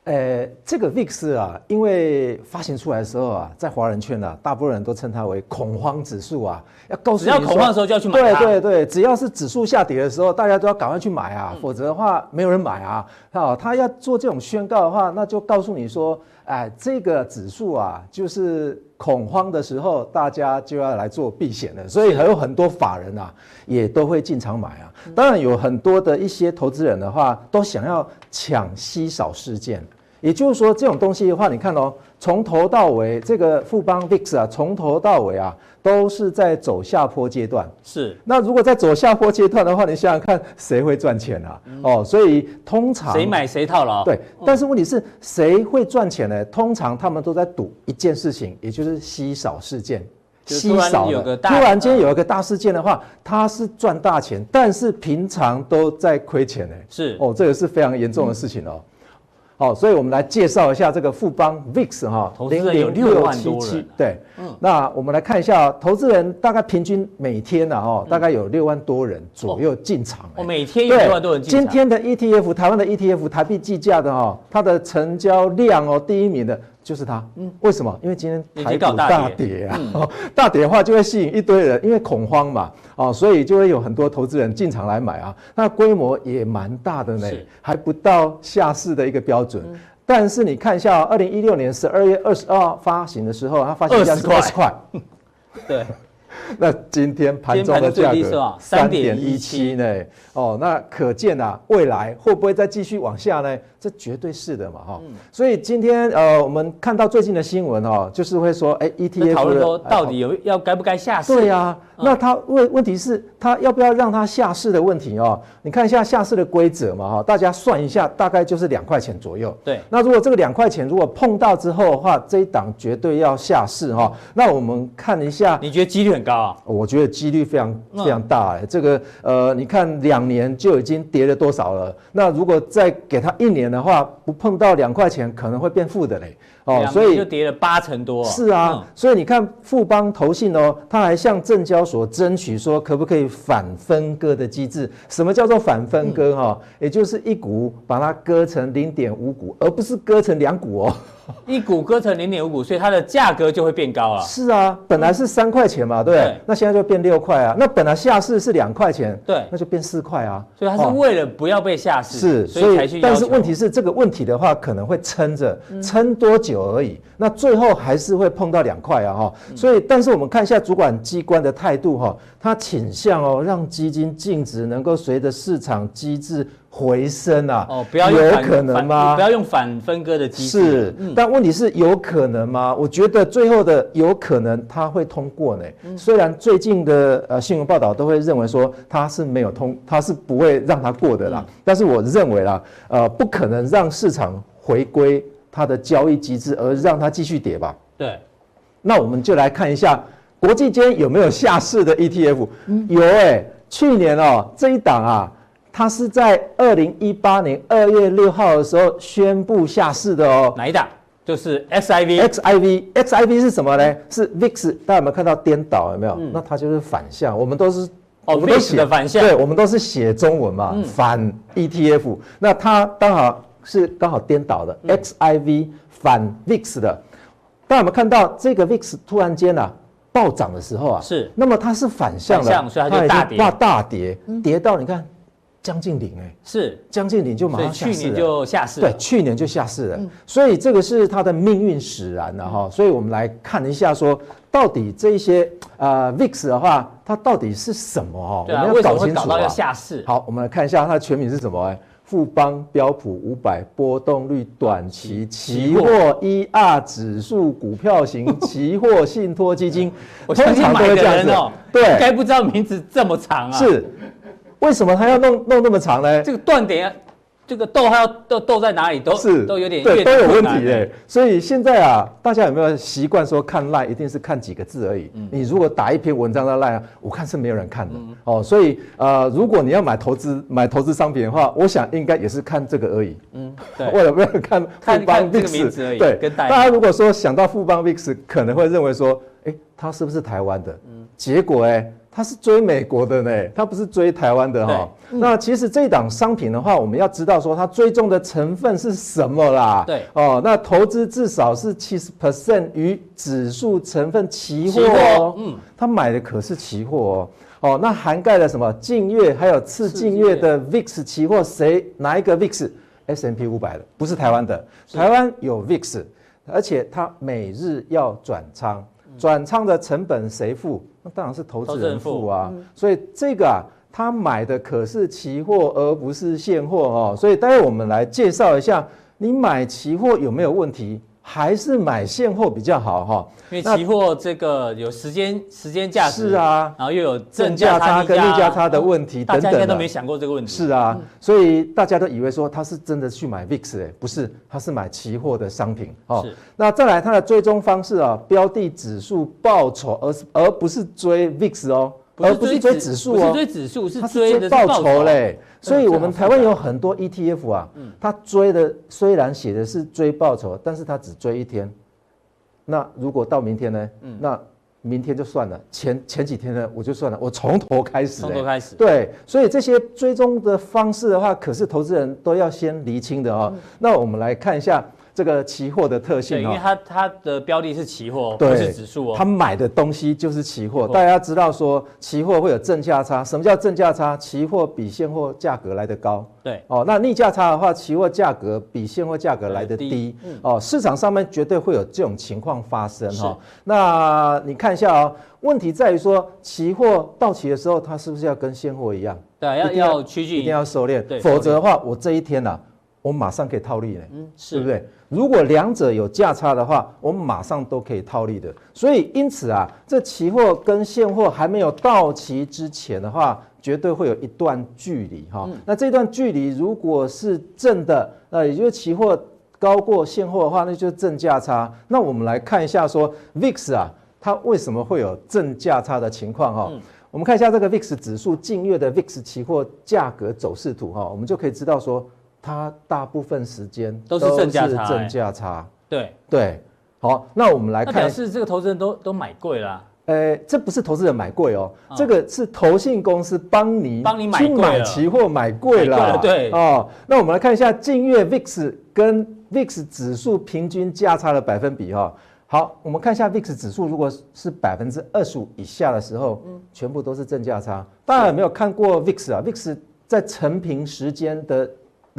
呃，这个 VIX 啊，因为发行出来的时候啊，在华人圈啊，大部分人都称它为恐慌指数啊，要告诉你，只要恐慌的时候就要去买。对对对，只要是指数下跌的时候，大家都要赶快去买啊，否则的话没有人买啊。好，他要做这种宣告的话，那就告诉你说，哎，这个指数啊，就是恐慌的时候，大家就要来做避险了，所以还有很多法人啊，也都会进场买啊。当然有很多的一些投资人的话，都想要抢稀少事件。也就是说，这种东西的话，你看哦，从头到尾，这个富邦 VIX 啊，从头到尾啊，都是在走下坡阶段。是。那如果在走下坡阶段的话，你想想看，谁会赚钱啊？嗯、哦，所以通常谁买谁套牢。对。但是问题是，谁会赚钱呢？通常他们都在赌一件事情，也就是稀少事件。稀少的，突然间有一个大事件的话，他是赚大钱，但是平常都在亏钱呢。是哦，这个是非常严重的事情哦。嗯好，所以我们来介绍一下这个富邦 VIX 哈，零点六万多人，对，嗯，那我们来看一下，投资人大概平均每天呢，哈，大概有六万多人左右进场，哦，每天有六万多人进场。今天的 ETF，台湾的 ETF，台币计价的哈，它的成交量哦，第一名的。就是它，嗯，为什么？因为今天台股大跌啊，嗯、大跌的话就会吸引一堆人，因为恐慌嘛，哦，所以就会有很多投资人进场来买啊。那规模也蛮大的呢，还不到下市的一个标准。嗯、但是你看一下，二零一六年十二月二十二号发行的时候，它发行价是二十块，对。[laughs] 那今天盘中的价格三点一七呢？哦，那可见啊，未来会不会再继续往下呢？这绝对是的嘛，哈。所以今天呃，我们看到最近的新闻哦，就是会说，哎，ETF 讨论说到底有要该不该下市？对呀。那他问问题是，他要不要让他下市的问题哦？你看一下下市的规则嘛，哈，大家算一下，大概就是两块钱左右。对。那如果这个两块钱如果碰到之后的话，这一档绝对要下市哈。那我们看一下，你觉得几率很高啊？我觉得几率非常非常大哎。这个呃，你看两年就已经跌了多少了？那如果再给他一年的话，不碰到两块钱，可能会变负的嘞。哦，所以就跌了八成多。是啊，所以你看富邦投信哦，他还向证交所争取说，可不可以反分割的机制？什么叫做反分割？哈，也就是一股把它割成零点五股，而不是割成两股哦。[laughs] 一股割成零点五股，所以它的价格就会变高了。是啊，本来是三块钱嘛，对不对？那现在就变六块啊。那本来下市是两块钱，对，那就变四块啊。所以它是为了不要被下市，是，所以才去。但是问题是这个问题的话，可能会撑着，撑多久而已。那最后还是会碰到两块啊，哈。所以，但是我们看一下主管机关的态度哈，它倾向哦，让基金净值能够随着市场机制。回升啊？哦，不要用有可能吗？不要用反分割的机制。是，嗯、但问题是有可能吗？我觉得最后的有可能它会通过呢。嗯、虽然最近的呃新闻报道都会认为说它是没有通，它是不会让它过的啦。嗯、但是我认为啦，呃，不可能让市场回归它的交易机制，而让它继续跌吧。对。那我们就来看一下国际间有没有下市的 ETF。嗯、有哎、欸，去年哦这一档啊。它是在二零一八年二月六号的时候宣布下市的哦。哪一档？就是 XIV。XIV，XIV 是什么呢？是 VIX。大家有没有看到颠倒？有没有？嗯、那它就是反向。我们都是哦，VIX 的反向。对，我们都是写中文嘛，嗯、反 ETF。那它刚好是刚好颠倒的、嗯、XIV 反 VIX 的。大家有没有看到这个 VIX 突然间啊暴涨的时候啊？是。那么它是反向的，反向，所以它就大跌。哇，大跌，跌到你看。将近零哎，是将近零就马上下市了，去年就下市了，对，去年就下市了，嗯、所以这个是它的命运使然了哈。所以我们来看一下，说到底这一些呃 VIX 的话，它到底是什么哈？对啊、我们要搞清楚啊。搞到要下市。好，我们来看一下它的全名是什么？哎，富邦标普五百波动率短期期货 ER 指数股票型 [laughs] 期货信托基金。我相信买的人哦，对，该不知道名字这么长啊。是。为什么他要弄弄那么长呢？这个断点，这个逗号要逗逗在哪里都是都有点对都有问题哎。所以现在啊，大家有没有习惯说看 LINE 一定是看几个字而已？嗯、你如果打一篇文章的 LINE 啊，我看是没有人看的、嗯、哦。所以呃，如果你要买投资买投资商品的话，我想应该也是看这个而已。嗯，[laughs] 对。为了没有看 [laughs] 富邦 VIX 而已。对，跟大家如果说想到富邦 VIX，可能会认为说，哎，它是不是台湾的？嗯，结果哎。它是追美国的呢，它不是追台湾的哈。嗯、那其实这档商品的话，我们要知道说它追踪的成分是什么啦。对哦，那投资至少是七十 percent 于指数成分期货哦。嗯，他买的可是期货哦。哦，那涵盖了什么？近月还有次近月的 VIX 期货，谁哪一个 VIX？S&P 五百的，不是台湾的。台湾有 VIX，而且它每日要转仓，转仓的成本谁付？那当然是投资人付啊，所以这个啊，他买的可是期货，而不是现货哦。所以待会我们来介绍一下，你买期货有没有问题？还是买现货比较好哈？因为期货这个有时间时间价值是啊，然后又有正价差跟逆价差的问题等等，大家应该都没想过这个问题。是啊，所以大家都以为说他是真的去买 VIX 哎，不是，他是买期货的商品哦。那再来它的追踪方式啊，标的指数报酬，而而不是追 VIX 哦。而不是追指数哦，不是追指数，是追的报酬嘞。所以，我们台湾有很多 ETF 啊，它追的虽然写的是追报酬，但是它只追一天。那如果到明天呢？那明天就算了。前前几天呢，我就算了，我从头开始。从头开始。对，所以这些追踪的方式的话，可是投资人都要先厘清的哦。那我们来看一下。这个期货的特性啊，因为它它的标的是期货，不是指数哦。他买的东西就是期货。大家知道说，期货会有正价差。什么叫正价差？期货比现货价格来得高。对哦，那逆价差的话，期货价格比现货价格来得低。哦，市场上面绝对会有这种情况发生哈。那你看一下哦，问题在于说，期货到期的时候，它是不是要跟现货一样？对，要要趋近，一定要收敛。对，否则的话，我这一天呐，我马上可以套利嘞。嗯，是，对不对？如果两者有价差的话，我们马上都可以套利的。所以因此啊，这期货跟现货还没有到期之前的话，绝对会有一段距离哈。那这段距离如果是正的，那也就是期货高过现货的话，那就是正价差。那我们来看一下说，VIX 啊，它为什么会有正价差的情况哈？我们看一下这个 VIX 指数近月的 VIX 期货价格走势图哈，我们就可以知道说。它大部分时间都是正价差，正价差。对对，好，那我们来看，表示这个投资人都都买贵了。呃，这不是投资人买贵哦，这个是投信公司帮你帮你买去买期货买贵了。对哦，那我们来看一下近月 VIX 跟 VIX 指数平均价差的百分比哈。好，我们看一下 VIX 指数，如果是百分之二十五以下的时候，嗯，全部都是正价差。大家有没有看过 VIX 啊？VIX 在成平时间的。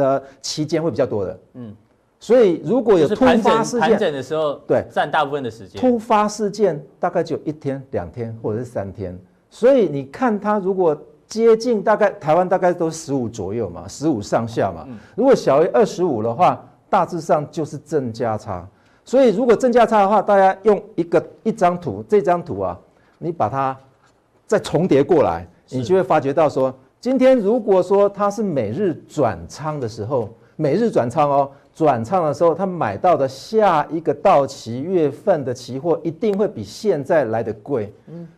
的期间会比较多的，嗯，所以如果有突发事件，的时候，对，占大部分的时间。突发事件大概就一天、两天或者是三天，所以你看它如果接近大概台湾大概都十五左右嘛，十五上下嘛，如果小于二十五的话，大致上就是正价差。所以如果正价差的话，大家用一个一张图，这张图啊，你把它再重叠过来，你就会发觉到说。今天如果说他是每日转仓的时候，每日转仓哦，转仓的时候，他买到的下一个到期月份的期货一定会比现在来的贵。嗯，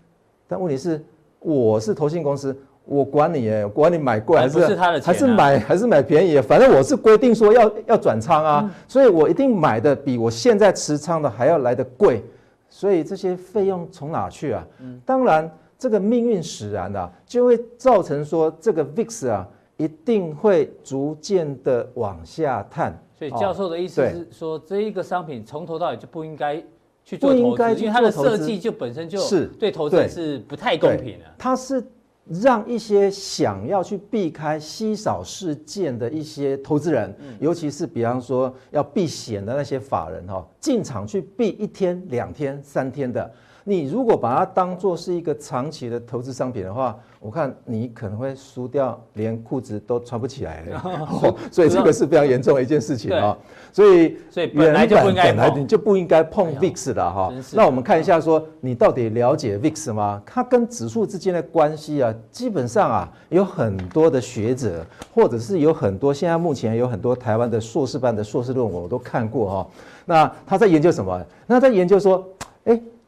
但问题是，我是投信公司，我管你耶，管你买贵还是还是他的钱，还是买还是买便宜，反正我是规定说要要转仓啊，所以我一定买的比我现在持仓的还要来的贵。所以这些费用从哪去啊？嗯，当然。这个命运使然啊，就会造成说这个 VIX 啊，一定会逐渐的往下探。所以教授的意思是说，这一个商品从头到尾就不应该去做投资，因为它的设计就本身就是对投资人是不太公平的。它是让一些想要去避开稀少事件的一些投资人，尤其是比方说要避险的那些法人哈，进场去避一天、两天、三天的。你如果把它当做是一个长期的投资商品的话，我看你可能会输掉，连裤子都穿不起来了。[laughs] 哦、所以这个是非常严重的一件事情啊。所以，所以本来就不应该，本来你就不应该碰 VIX 的哈。那我们看一下，说你到底了解 VIX 吗？它跟指数之间的关系啊，基本上啊，有很多的学者，或者是有很多现在目前有很多台湾的硕士班的硕士论文我都看过哈。那他在研究什么？那在研究说，哎。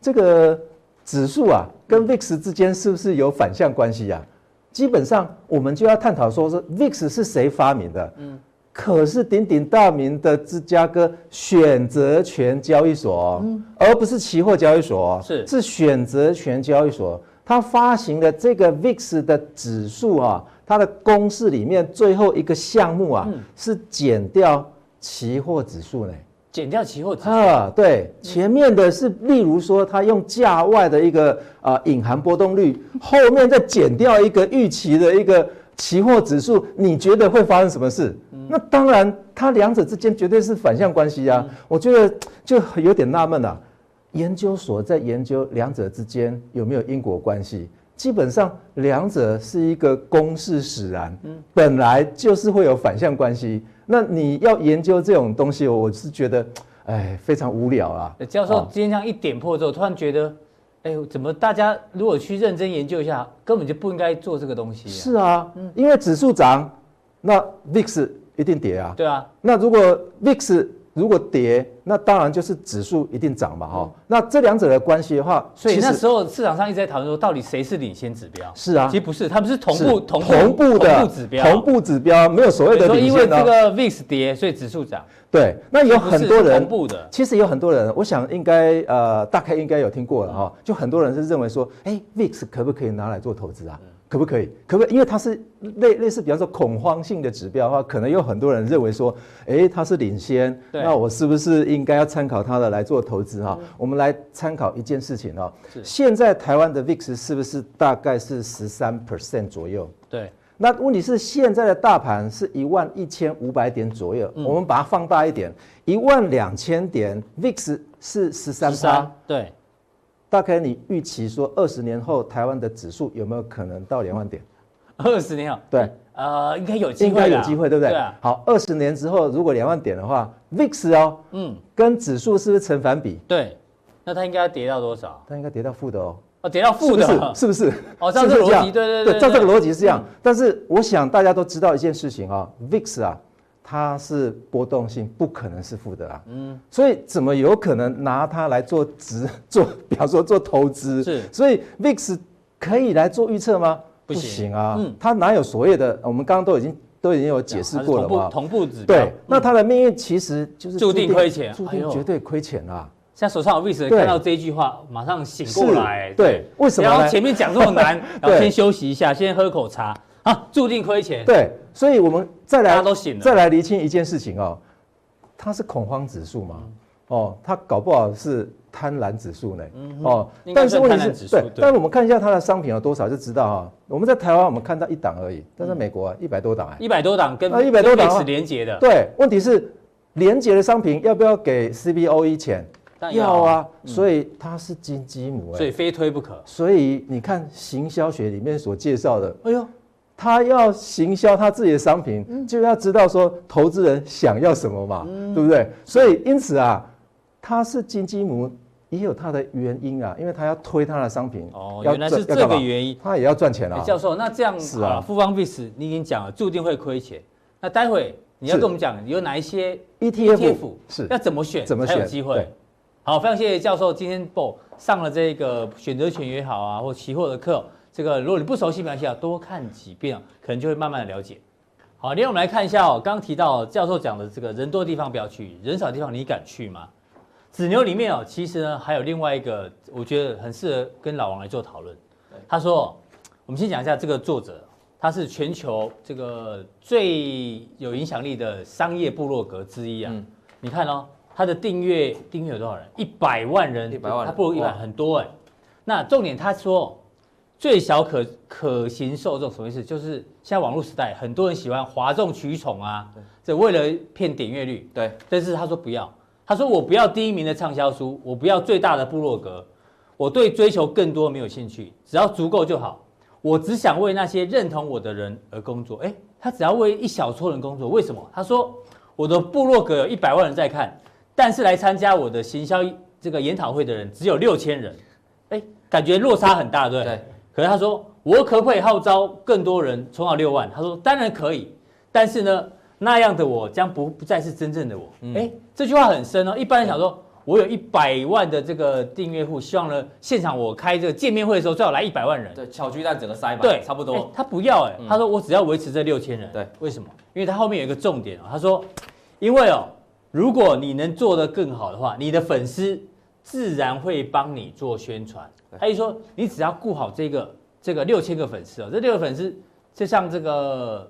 这个指数啊，跟 VIX 之间是不是有反向关系呀？基本上，我们就要探讨说，是 VIX 是谁发明的？嗯，可是鼎鼎大名的芝加哥选择权交易所，嗯，而不是期货交易所，是是选择权交易所，它发行的这个 VIX 的指数啊，它的公式里面最后一个项目啊，是减掉期货指数呢。减掉期货指数啊，对，前面的是例如说，它用价外的一个啊隐含波动率，[laughs] 后面再减掉一个预期的一个期货指数，你觉得会发生什么事？那当然，它两者之间绝对是反向关系啊。我觉得就有点纳闷了，研究所在研究两者之间有没有因果关系？基本上两者是一个公式使然，本来就是会有反向关系。那你要研究这种东西，我是觉得，[tsk] 哎，非常无聊啊。教授今天这样一点破之后，突然觉得，哎，怎么大家如果去认真研究一下，根本就不应该做这个东西。是啊，因为指数涨，那 VIX 一定跌啊。对啊，那如果 VIX 如果跌，那当然就是指数一定涨嘛，哈、嗯。那这两者的关系的话，所以那时候市场上一直在讨论说，到底谁是领先指标？是啊，其实不是，他们是同步同步同步的同步指标，同步指标没有所谓的领先。因为这个 VIX 跌，所以指数涨。对，那有很多人同步的，其实有很多人，我想应该呃，大概应该有听过了哈。就很多人是认为说，哎，VIX 可不可以拿来做投资啊？嗯可不可以？可不可以？因为它是类类似，比方说恐慌性的指标的话，可能有很多人认为说，哎，它是领先，那我是不是应该要参考它的来做投资哈？我们来参考一件事情哦。现在台湾的 VIX 是不是大概是十三 percent 左右？对。那问题是现在的大盘是一万一千五百点左右，我们把它放大一点，一万两千点，VIX 是十三趴。对。大概你预期说，二十年后台湾的指数有没有可能到两万点？二十年后，对，呃，应该有机会，应该有机会，对不对？对啊。好，二十年之后如果两万点的话，VIX 哦，嗯，跟指数是不是成反比？对，那它应该要跌到多少？它应该跌到负的哦。哦，跌到负的，是不是？哦，照这个逻辑，对对对，照这个逻辑是这样。但是我想大家都知道一件事情啊，VIX 啊。它是波动性，不可能是负的啊。嗯，所以怎么有可能拿它来做值 [laughs] 做，比方说做投资？是，所以 VIX 可以来做预测吗？不行啊，嗯，它哪有所谓的？我们刚刚都已经都已经有解释过了嘛。同步指标。对，那它的命运其实就是注定亏钱，注定绝对亏钱啊。像手上有 VIX 看到这一句话，马上醒过来。对，为什么？然后前面讲这么难，[laughs] 然后先休息一下，先喝口茶。啊，注定亏钱。对，所以我们再来，大家都醒了，再来厘清一件事情哦，它是恐慌指数嘛？哦，它搞不好是贪婪指数呢。哦，但是问题是，对，但是我们看一下它的商品有多少就知道哈。我们在台湾我们看到一档而已，但在美国啊一百多档哎，一百多档跟一百多档是连结的。对，问题是连结的商品要不要给 CBOE 钱？要啊，所以它是金鸡母哎，所以非推不可。所以你看行销学里面所介绍的，哎呦。他要行销他自己的商品，嗯、就要知道说投资人想要什么嘛，嗯、对不对？所以因此啊，他是金鸡母也有他的原因啊，因为他要推他的商品。哦，原来是这个原因，他也要赚钱啊。教授，那这样是啊，富邦 VIX 你已经讲了，注定会亏钱。那待会你要跟我们讲有哪一些 ETF 是要怎么选，怎么选才有机会？好，非常谢谢教授今天报上了这个选择权也好啊，或期货的课。这个如果你不熟悉，没关系啊，多看几遍，可能就会慢慢的了解。好，另外我们来看一下哦，刚刚提到教授讲的这个人多的地方不要去，人少的地方你敢去吗？子牛里面哦，其实呢还有另外一个，我觉得很适合跟老王来做讨论。他说，我们先讲一下这个作者，他是全球这个最有影响力的商业部落格之一啊。嗯、你看哦，他的订阅订阅有多少人？一百万人，一百万人，他不如一百很多哎。那重点他说。最小可可行受众什么意思？就是现在网络时代，很多人喜欢哗众取宠啊，这为了骗点阅率。对，但是他说不要，他说我不要第一名的畅销书，我不要最大的部落格，我对追求更多没有兴趣，只要足够就好。我只想为那些认同我的人而工作。诶，他只要为一小撮人工作，为什么？他说我的部落格有一百万人在看，但是来参加我的行销这个研讨会的人只有六千人，诶，感觉落差很大，对不对？对可是他说，我可不可以号召更多人冲到六万？他说当然可以，但是呢，那样的我将不不再是真正的我。哎、嗯，这句话很深哦。一般人想说，我有一百万的这个订阅户，希望呢现场我开这个见面会的时候最好来一百万人。对，小巨蛋整个塞满。对，差不多。他不要哎，他说我只要维持这六千人。对，为什么？因为他后面有一个重点哦。他说，因为哦，如果你能做得更好的话，你的粉丝自然会帮你做宣传。他就说，你只要顾好这个这个六千个粉丝哦，这六个粉丝就像这个，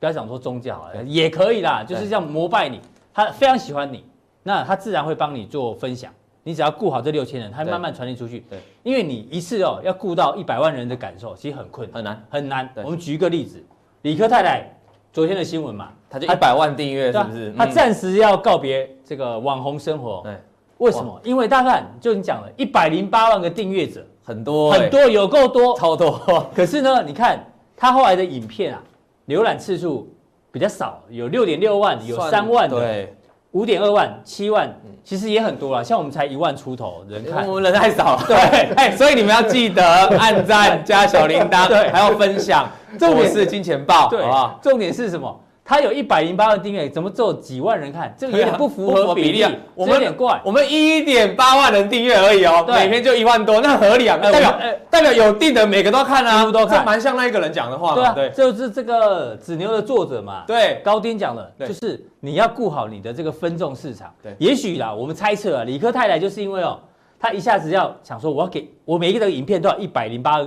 不要讲说宗教了，也可以啦，就是这样膜拜你，他非常喜欢你，那他自然会帮你做分享。你只要顾好这六千人，他慢慢传递出去。对，因为你一次哦要顾到一百万人的感受，其实很困难，很难很难。我们举一个例子，理科太太昨天的新闻嘛，他就一百万订阅是不是？他暂时要告别这个网红生活。对。为什么？因为大概就你讲了，一百零八万个订阅者，很多、欸、很多，有够多，超多。[laughs] 可是呢，你看他后来的影片啊，浏览次数比较少，有六点六万，有三万的。对，五点二万、七万，其实也很多了。像我们才一万出头人看，我们人太少了。[laughs] 对，[laughs] 哎，所以你们要记得按赞加小铃铛，对，还要分享。重点是金钱豹，对，好不好？重点是什么？他有一百零八万订阅，怎么只有几万人看？这个有点不符合比例，啊、我们有点怪。我们一点八万人订阅而已哦，每篇就一万多，那合理啊？代表代表有订的每个都看啊，都看，蛮像那一个人讲的话嘛。对啊，对，就是这个子牛的作者嘛。对，高丁讲的，就是你要顾好你的这个分众市场。对，也许啦，我们猜测啊，理科太太就是因为哦，他一下子要想说，我要给我每一个的影片都要一百零八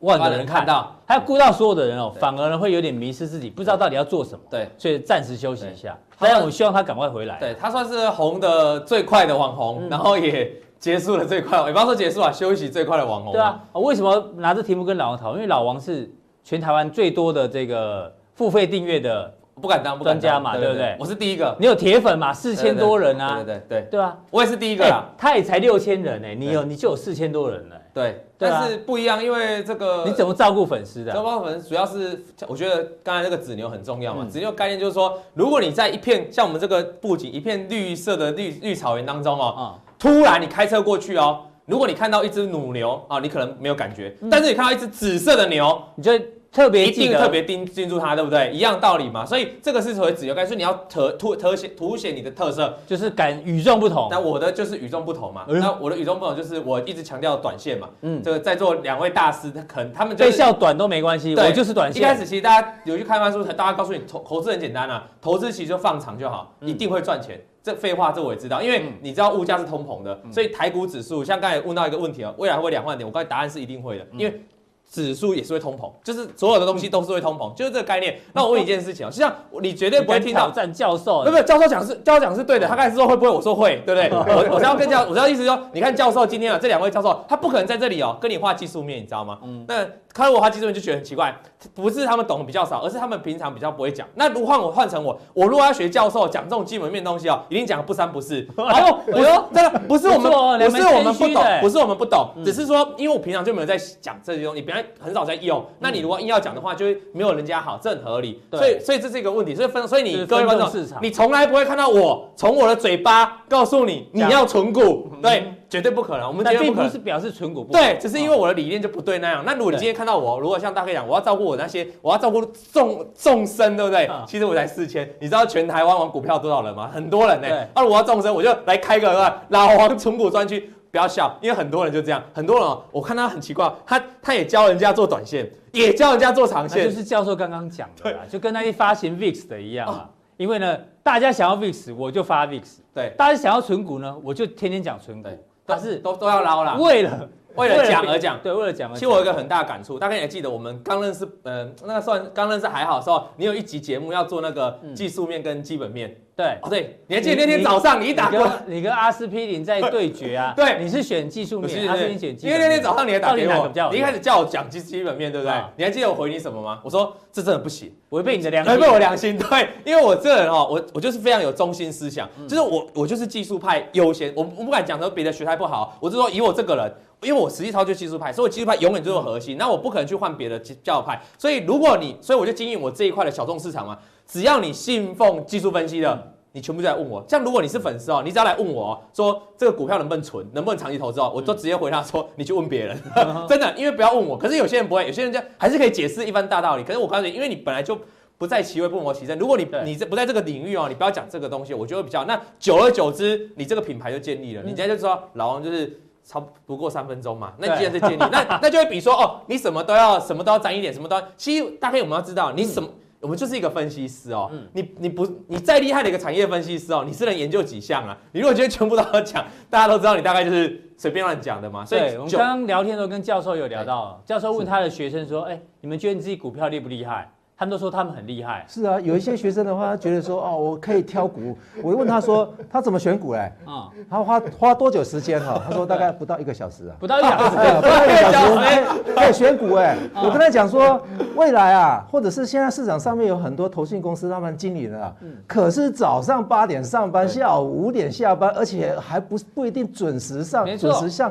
万个人看到，他要顾到所有的人哦，反而呢会有点迷失自己，不知道到底要做什么。对，所以暂时休息一下。当然，我希望他赶快回来。对，他算是红的最快的网红，然后也结束了最快，也不要说结束啊，休息最快的网红。对啊，为什么拿这题目跟老王讨论？因为老王是全台湾最多的这个付费订阅的，不敢当专家嘛，对不对？我是第一个，你有铁粉嘛？四千多人啊，对对对对啊，我也是第一个啦。他也才六千人哎，你有你就有四千多人了。对，但是不一样，因为这个你怎么照顾粉丝的？照顾粉丝主要是，我觉得刚才那个子牛很重要嘛。子牛概念就是说，如果你在一片像我们这个布景一片绿色的绿绿草原当中哦，突然你开车过去哦，如果你看到一只母牛啊，你可能没有感觉，但是你看到一只紫色的牛，你就。特别一定特别盯盯住它，对不对？一样道理嘛。所以这个是所谓自由概念，所以你要特突凸显凸显你的特色，就是敢与众不同。那我的就是与众不同嘛。那我的与众不同就是我一直强调短线嘛。嗯，这个在座两位大师，他可能他们就笑短都没关系，我就是短线。一开始其实大家有去开发书，大家告诉你投投资很简单啊，投资其实就放长就好，一定会赚钱。这废话这我也知道，因为你知道物价是通膨的，所以台股指数像刚才问到一个问题啊，未来会两万点？我刚才答案是一定会的，因为。指数也是会通膨，就是所有的东西都是会通膨，就是这个概念。[laughs] 那我问你一件事情啊，实际上你绝对不会听到挑战教授，不不对？教授讲是教授讲是对的，他开始说会不会，我说会，对不对？[laughs] 我我是要跟教，我是要意思说，你看教授今天啊，这两位教授，他不可能在这里哦跟你画技术面，你知道吗？嗯，那看到我画技术面就觉得很奇怪，不是他们懂得比较少，而是他们平常比较不会讲。那如果换我换成我，我如果要学教授讲这种基本面东西哦，一定讲的不三不四。[laughs] 哎呦哎呦，真的不是我们不是我们不懂，不是我们不懂，只是说因为我平常就没有在讲这些东西，你平常很少在用。那你如果硬要讲的话，就会没有人家好，这很合理。所以，所以这是一个问题。所以分，所以你各位观众，你从来不会看到我从我的嘴巴告诉你你要存股，对，绝对不可能。我们绝对不可能。不是表示存股不对，只是因为我的理念就不对那样。那如果你今天看到我，如果像大哥讲，我要照顾我那些，我要照顾众众生，对不对？其实我才四千，你知道全台湾玩股票多少人吗？[laughs] 很多人呢。那我要众生，我就来开个老王存股专区。不要笑，因为很多人就这样，很多人哦，我看他很奇怪，他他也教人家做短线，也教人家做长线，就是教授刚刚讲的，啦，就跟那些发行 VIX 的一样啊。因为呢，大家想要 VIX，我就发 VIX，对，大家想要存股呢，我就天天讲存股，但是都都要捞啦，为了为了讲而讲，对，为了讲而讲。其实我有一个很大的感触，大概也记得我们刚认识，嗯，那个算刚认识还好的时候，你有一集节目要做那个技术面跟基本面。对哦，对，你还记得那天早上你一打过，你跟阿司匹林在对决啊？[laughs] 对，你是选技术面，阿司匹林选基本面。因为那天早上你还打给我，你一开始叫我讲基基本面，对不对？你还记得我回你什么吗？我说这真的不行，违背你的良心，违背我良心。对，因为我这人哦，我我就是非常有中心思想，就是我我就是技术派优先，我我不敢讲说别的学派不好，我是说以我这个人，因为我实际操就技术派，所以我技术派永远就是核心，那我不可能去换别的教派。所以如果你，所以我就经营我这一块的小众市场嘛，只要你信奉技术分析的。你全部就来问我，像如果你是粉丝哦，你只要来问我说这个股票能不能存，能不能长期投资哦，我都直接回答说你去问别人，[laughs] 真的，因为不要问我。可是有些人不会，有些人就还是可以解释一番大道理。可是我告诉你，因为你本来就不在其位不谋其政，如果你你这不在这个领域哦，你不要讲这个东西，我觉得比较那久而久之，你这个品牌就建立了，你现在就知道老王就是超不过三分钟嘛。那既然是建立，那那就会比说哦，你什么都要什么都要沾一点，什么都要。其实大概我们要知道你什么。我们就是一个分析师哦，嗯、你你不你再厉害的一个产业分析师哦，你是能研究几项啊？你如果觉得全部都要讲，[laughs] 大家都知道你大概就是随便乱讲的嘛。所以对我们刚刚聊天的时候跟教授有聊到，教授问他的学生说：“哎是，你们觉得你自己股票厉不厉害？”他们都说他们很厉害。是啊，有一些学生的话，他觉得说 [laughs] 哦，我可以挑股。我问他说，[laughs] 他怎么选股嘞？啊，他花花多久时间哈？他说大概不到一个小时啊。不到一个小时，不到一个小时 [laughs] 可以选股哎。我跟他讲说，未来啊，或者是现在市场上面有很多投信公司，他们经理人啊，可是早上八点上班，下午五点下班，而且还不不一定准时上，准时上，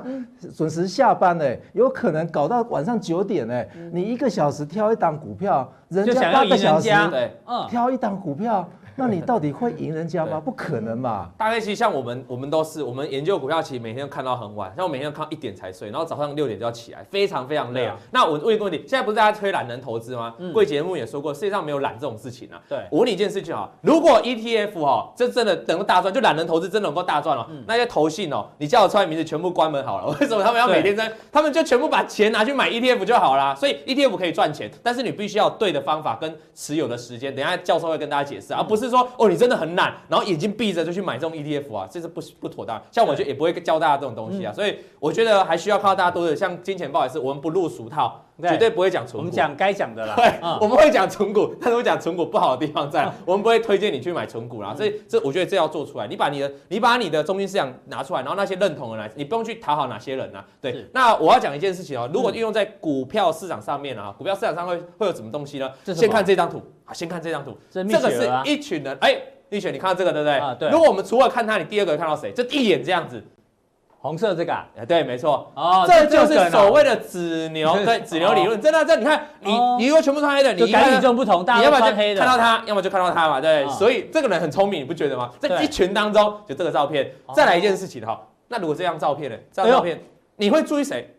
准时下班呢，有可能搞到晚上九点呢。你一个小时挑一档股票。人家八个小时，对，嗯，挑一档股票，那你到底会赢人家吗？不可能嘛！大概其实像我们，我们都是我们研究股票，其实每天都看到很晚，像我每天都看到一点才睡，然后早上六点就要起来，非常非常累啊。那我问一个问题，现在不是大家推懒人投资吗？贵节目也说过，世界上没有懒这种事情啊。对，我问你一件事情啊，如果 ETF 哈，这真的能够大赚，就懒人投资真的能够大赚了，那些投信哦，你叫我出来名字全部关门好了。为什么他们要每天在？他们就全部把钱拿去买 ETF 就好啦。所以 ETF 可以赚钱，但是你必须要对的方法跟持有的时间。等一下教授会跟大家解释，而不是说哦，你真的很懒，然后眼睛闭着就去买这种 ETF 啊，这是不不妥当。像我就也不会教大家这种东西啊。所以我觉得还需要靠大家多的，像金钱豹也是，我们不入俗套。绝对不会讲纯股，我们讲该讲的啦。对，我们会讲纯股，[laughs] 但是我讲纯股不好的地方在，我们不会推荐你去买纯股啦。所以这我觉得这要做出来，你把你的你把你的中心思想拿出来，然后那些认同的来，你不用去讨好哪些人啊。对，那我要讲一件事情哦，如果运用在股票市场上面啊，股票市场上会会有什么东西呢？先看这张图啊，先看这张图，这个是一群人，哎，立雪，你看到这个对不对？啊，对。如果我们除了看他，你第二个看到谁？这一眼这样子。红色这个啊，对，没错，哦，这就是所谓的子牛，[laughs] 对，子牛理论，真的，这你看，你你如果全部穿黑的，你感与众不同，你要么就看到他，要么就看到他嘛，对，所以这个人很聪明，你不觉得吗？在一群当中，就这个照片，再来一件事情哈，那如果这张照片呢？这张照片你会注意谁？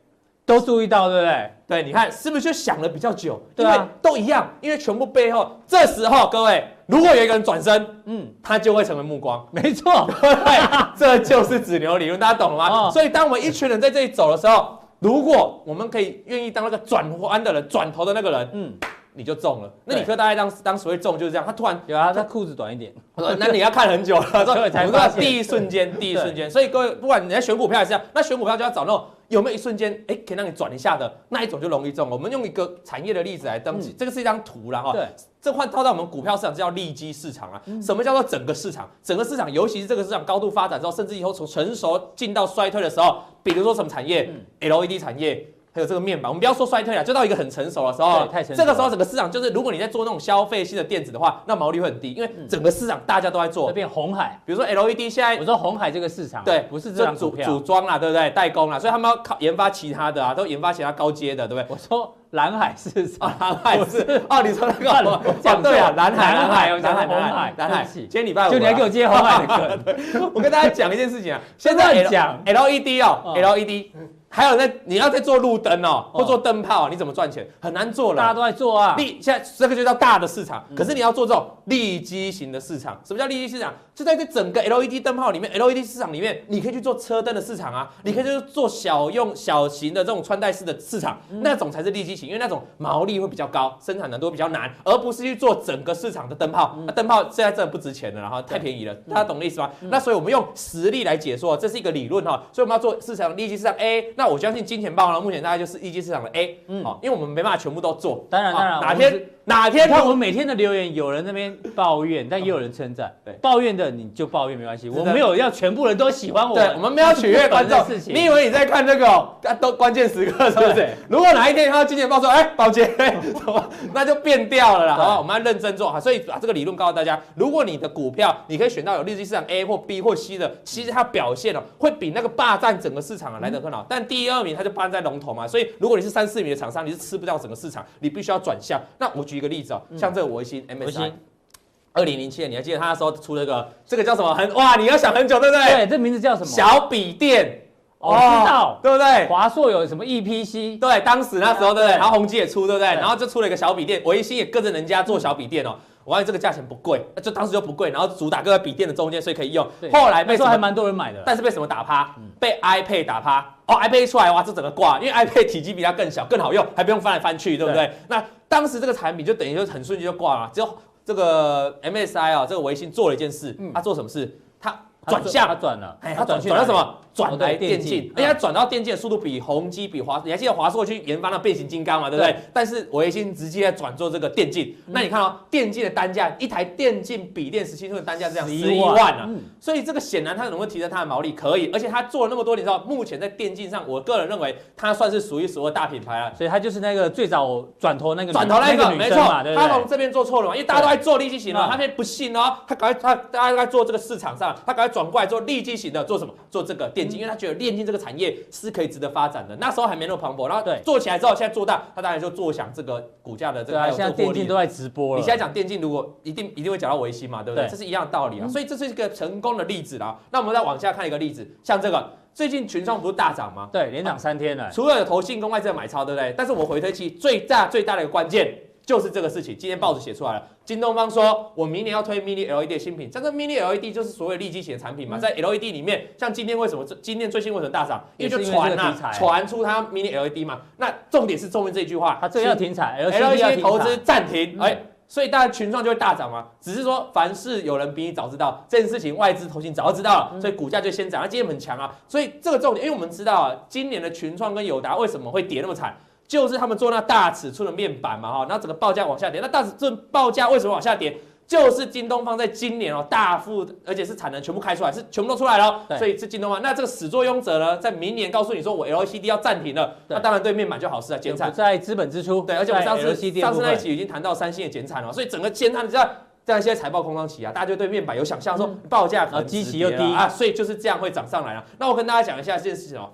都注意到，对不对？对，你看是不是就想了比较久？对，都一样，因为全部背后，这时候各位。如果有一个人转身，嗯，他就会成为目光，[laughs] 没错，[laughs] 对这就是子牛理论，大家懂了吗？哦、所以当我们一群人在这里走的时候，如果我们可以愿意当那个转弯的人、转头的那个人，嗯，你就中了。那理科大概当当时会中就是这样，他突然有啊，他裤子短一点，[laughs] 那你要看很久了，[laughs] 才知道第一瞬间，第一瞬间。所以各位，不管你在选股票还是这样，那选股票就要找那种。有没有一瞬间，哎，可以让你转一下的那一种就容易中。我们用一个产业的例子来登记，这个是一张图了哈。对，这换套到我们股票市场叫利基市场啊。什么叫做整个市场？整个市场，尤其是这个市场高度发展之后，甚至以后从成熟进到衰退的时候，比如说什么产业？LED 产业。还有这个面板，我们不要说衰退了，就到一个很成熟的时候，太成熟。这个时候整个市场就是，如果你在做那种消费性的电子的话，那毛利会很低，因为整个市场大家都在做。会变红海，比如说 LED，现在我说红海这个市场，对，不是这张股票，组装啦，对不对？代工啦，所以他们要靠研发其他的啊，都研发其他高阶的，对不对？我说蓝海市场，蓝海是哦，你说那个 [laughs] 讲对啊，蓝海，蓝海，我讲蓝海，蓝海。今天礼拜五，就你还给我接红海的歌。[laughs] 我跟大家讲一件事情啊，现在讲 LED 哦，LED。还有在你要在做路灯哦，或做灯泡，你怎么赚钱？很难做了。大家都在做啊。利现在这个就叫大的市场，可是你要做这种利基型的市场。什么叫利基市场？就在这整个 LED 灯泡里面，LED 市场里面，你可以去做车灯的市场啊，你可以去做小用小型的这种穿戴式的市场，那种才是利基型，因为那种毛利会比较高，生产难度会比较难，而不是去做整个市场的灯泡。那灯泡现在真的不值钱了，然后太便宜了，大家懂的意思吗？那所以我们用实例来解说，这是一个理论哈。所以我们要做市场利基市场 A，那我相信金钱豹呢。目前大概就是一级市场的 A，嗯，好，因为我们没办法全部都做，当然当然，哪天哪天，看我们每天的留言，有人那边抱怨，但也有人称赞，[laughs] 对，抱怨的你就抱怨没关系，我没有要全部人都喜欢我，对，我们没有取悦观众，[laughs] 你以为你在看这个都关键时刻是不是？如果哪一天他今天报说，哎，宝杰，[laughs] 那就变掉了啦，好，我们要认真做哈，所以把这个理论告诉大家，如果你的股票你可以选到有利基市场 A 或 B 或 C 的，其实它表现哦会比那个霸占整个市场啊来得更好，但第二名它就霸在龙头嘛，所以如果你是三四名的厂商，你是吃不掉整个市场，你必须要转向。那我举一个例子哦，像这个维新 MSI，二零零七年你还记得他那时候出了一个这个叫什么？很哇，你要想很久对不对？对，这名字叫什么？小笔电，我知道，对不对？华硕有什么 EPC？对，当时那时候对不对？然后宏基也出对不对？然后就出了一个小笔电，维新也跟着人家做小笔电哦。我发现这个价钱不贵，就当时就不贵，然后主打搁在笔电的中间，所以可以用。后来被说还蛮多人买的，但是被什么打趴？被 iPad 打趴。哦，iPad 一出来哇，这整个挂，因为 iPad 体积比它更小，更好用，还不用翻来翻去，对不对？那当时这个产品就等于就很瞬间就挂了。只有这个 MSI 啊，这个微星做了一件事，他做什么事？他转向，他转了，哎，他转去转了什么？转台电竞，而且它转到电竞的速度比宏基、比华，你还记得华硕去研发那变形金刚嘛，对不对？但是维新直接转做这个电竞，那你看哦，电竞的单价，一台电竞笔电十七寸的单价这样十一万。啊，所以这个显然它能够提升它的毛利？可以，而且它做了那么多年之后，目前在电竞上，我个人认为它算是数一数二大品牌了。所以它就是那个最早转头那个转头那个，没错，他从这边做错了嘛，因为大家都在做利基型嘛，他偏不信哦，他赶快他大家都在做这个市场上，他赶快转过来做利基型的，做什么？做这个电。电竞，因为他觉得电竞这个产业是可以值得发展的。那时候还没那么蓬勃，然后对做起来之后，现在做大，他当然就坐享这个股价的这个。对啊，现在电竞都在直播了。你现在讲电竞，如果一定一定会讲到维新嘛，对不对？对这是一样的道理啊。所以这是一个成功的例子啦。那我们再往下看一个例子，像这个最近群创不是大涨吗？对，连涨三天了。除了有投信跟外资买超，对不对？但是我回推期最大最大的一个关键。就是这个事情，今天报纸写出来了。京东方说，我明年要推 Mini LED 新品，这个 Mini LED 就是所谓立基型的产品嘛，在 LED 里面，像今天为什么今天最新为什么大涨？因为就传啊，传出它 Mini LED 嘛。那重点是中间这一句话，它这要停产，LED 投资暂停，哎，所以大家群创就会大涨嘛。只是说，凡是有人比你早知道这件事情，外资投信早就知道了，所以股价就先涨。它今天很强啊，所以这个重点，因为我们知道啊，今年的群创跟友达为什么会跌那么惨？就是他们做那大尺寸的面板嘛，哈，那整个报价往下跌。那大尺寸报价为什么往下跌？就是京东方在今年哦大幅，而且是产能全部开出来，是全部都出来了，所以是京东方。那这个始作俑者呢，在明年告诉你说我 LCD 要暂停了，那当然对面板就好事啊，减产。在资本支出，对，而且我们上次上次那一期已经谈到三星的减产了，所以整个减产，你知道，这样现在财报空窗期啊，大家就对面板有想象，说报价可能基期又低啊，所以就是这样会涨上来了。那我跟大家讲一下这件事情哦。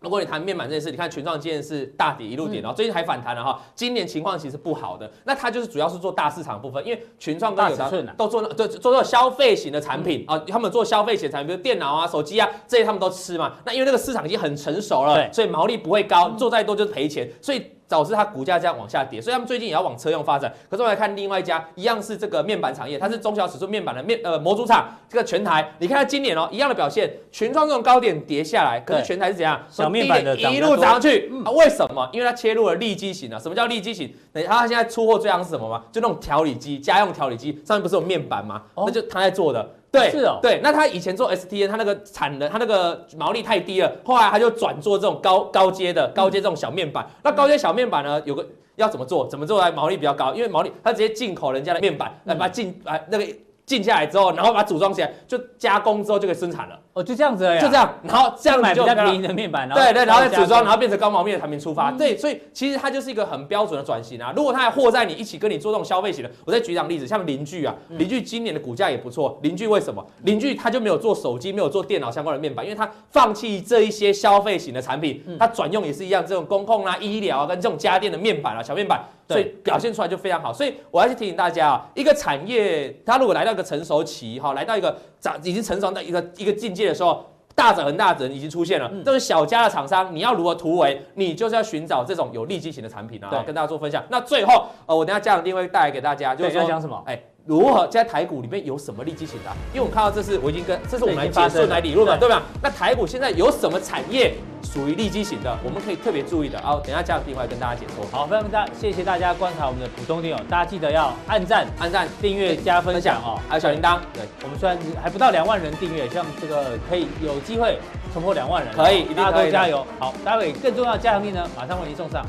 如果你谈面板这件事，你看群创今天是大跌一路跌，然后最近还反弹了哈。今年情况其实不好的，那它就是主要是做大市场部分，因为群创跟友达都做那对做做消费型的产品啊，他们做消费型产品，比如电脑啊、手机啊这些，他们都吃嘛。那因为那个市场已经很成熟了，所以毛利不会高，做再多就是赔钱，所以。导致它股价这样往下跌，所以他们最近也要往车用发展。可是我们来看另外一家，一样是这个面板产业，它是中小尺寸面板的面呃模组厂，这个全台，你看它今年哦一样的表现，全创这种高点跌下来，可是全台是怎样？小面板的一路涨上去，啊，为什么？因为它切入了利基型啊。什么叫利基型？等它现在出货最夯是什么吗？就那种调理机，家用调理机，上面不是有面板吗？那就它在做的。对，是哦，对，那他以前做 STN，他那个产能，他那个毛利太低了，后来他就转做这种高高阶的高阶这种小面板。那高阶小面板呢，有个要怎么做？怎么做来毛利比较高？因为毛利他直接进口人家的面板来把进来那个。进下来之后，然后把它组装起来，就加工之后就可以生产了。哦，就这样子而已。就这样，然后这样买比较便宜的面板，对对，然后再组装，然后变成高毛面的产品出发。对，所以其实它就是一个很标准的转型啊。如果它还和在你一起跟你做这种消费型的，我再举两个例子，像邻居啊，邻居今年的股价也不错。邻居为什么？邻居他就没有做手机，没有做电脑相关的面板，因为他放弃这一些消费型的产品，他转用也是一样，这种工控啊、医疗啊跟这种家电的面板啊、小面板。所以表现出来就非常好，所以我要去提醒大家啊，一个产业它如果来到一个成熟期，哈，来到一个长已经成熟的一个一个境界的时候，大者恒大者已经出现了。这是小家的厂商，你要如何突围？你就是要寻找这种有利基型的产品啊，跟大家做分享。那最后，呃，我等下家长一定会带来给大家，就是说讲什么？哎。如何在台股里面有什么利基型的？因为我看到这是我已经跟这是我们来解释来理论嘛，对吧？那台股现在有什么产业属于利基型的？我们可以特别注意的。好，等一下加个电话跟大家解说。好，非常大，谢谢大家观察我们的普通电友，大家记得要按赞、按赞、订阅、加分享哦，还有小铃铛。对，我们虽然还不到两万人订阅，希望这个可以有机会冲破两万人，可以，一定大家都加油。好，待会更重要的加强力呢，马上为您送上。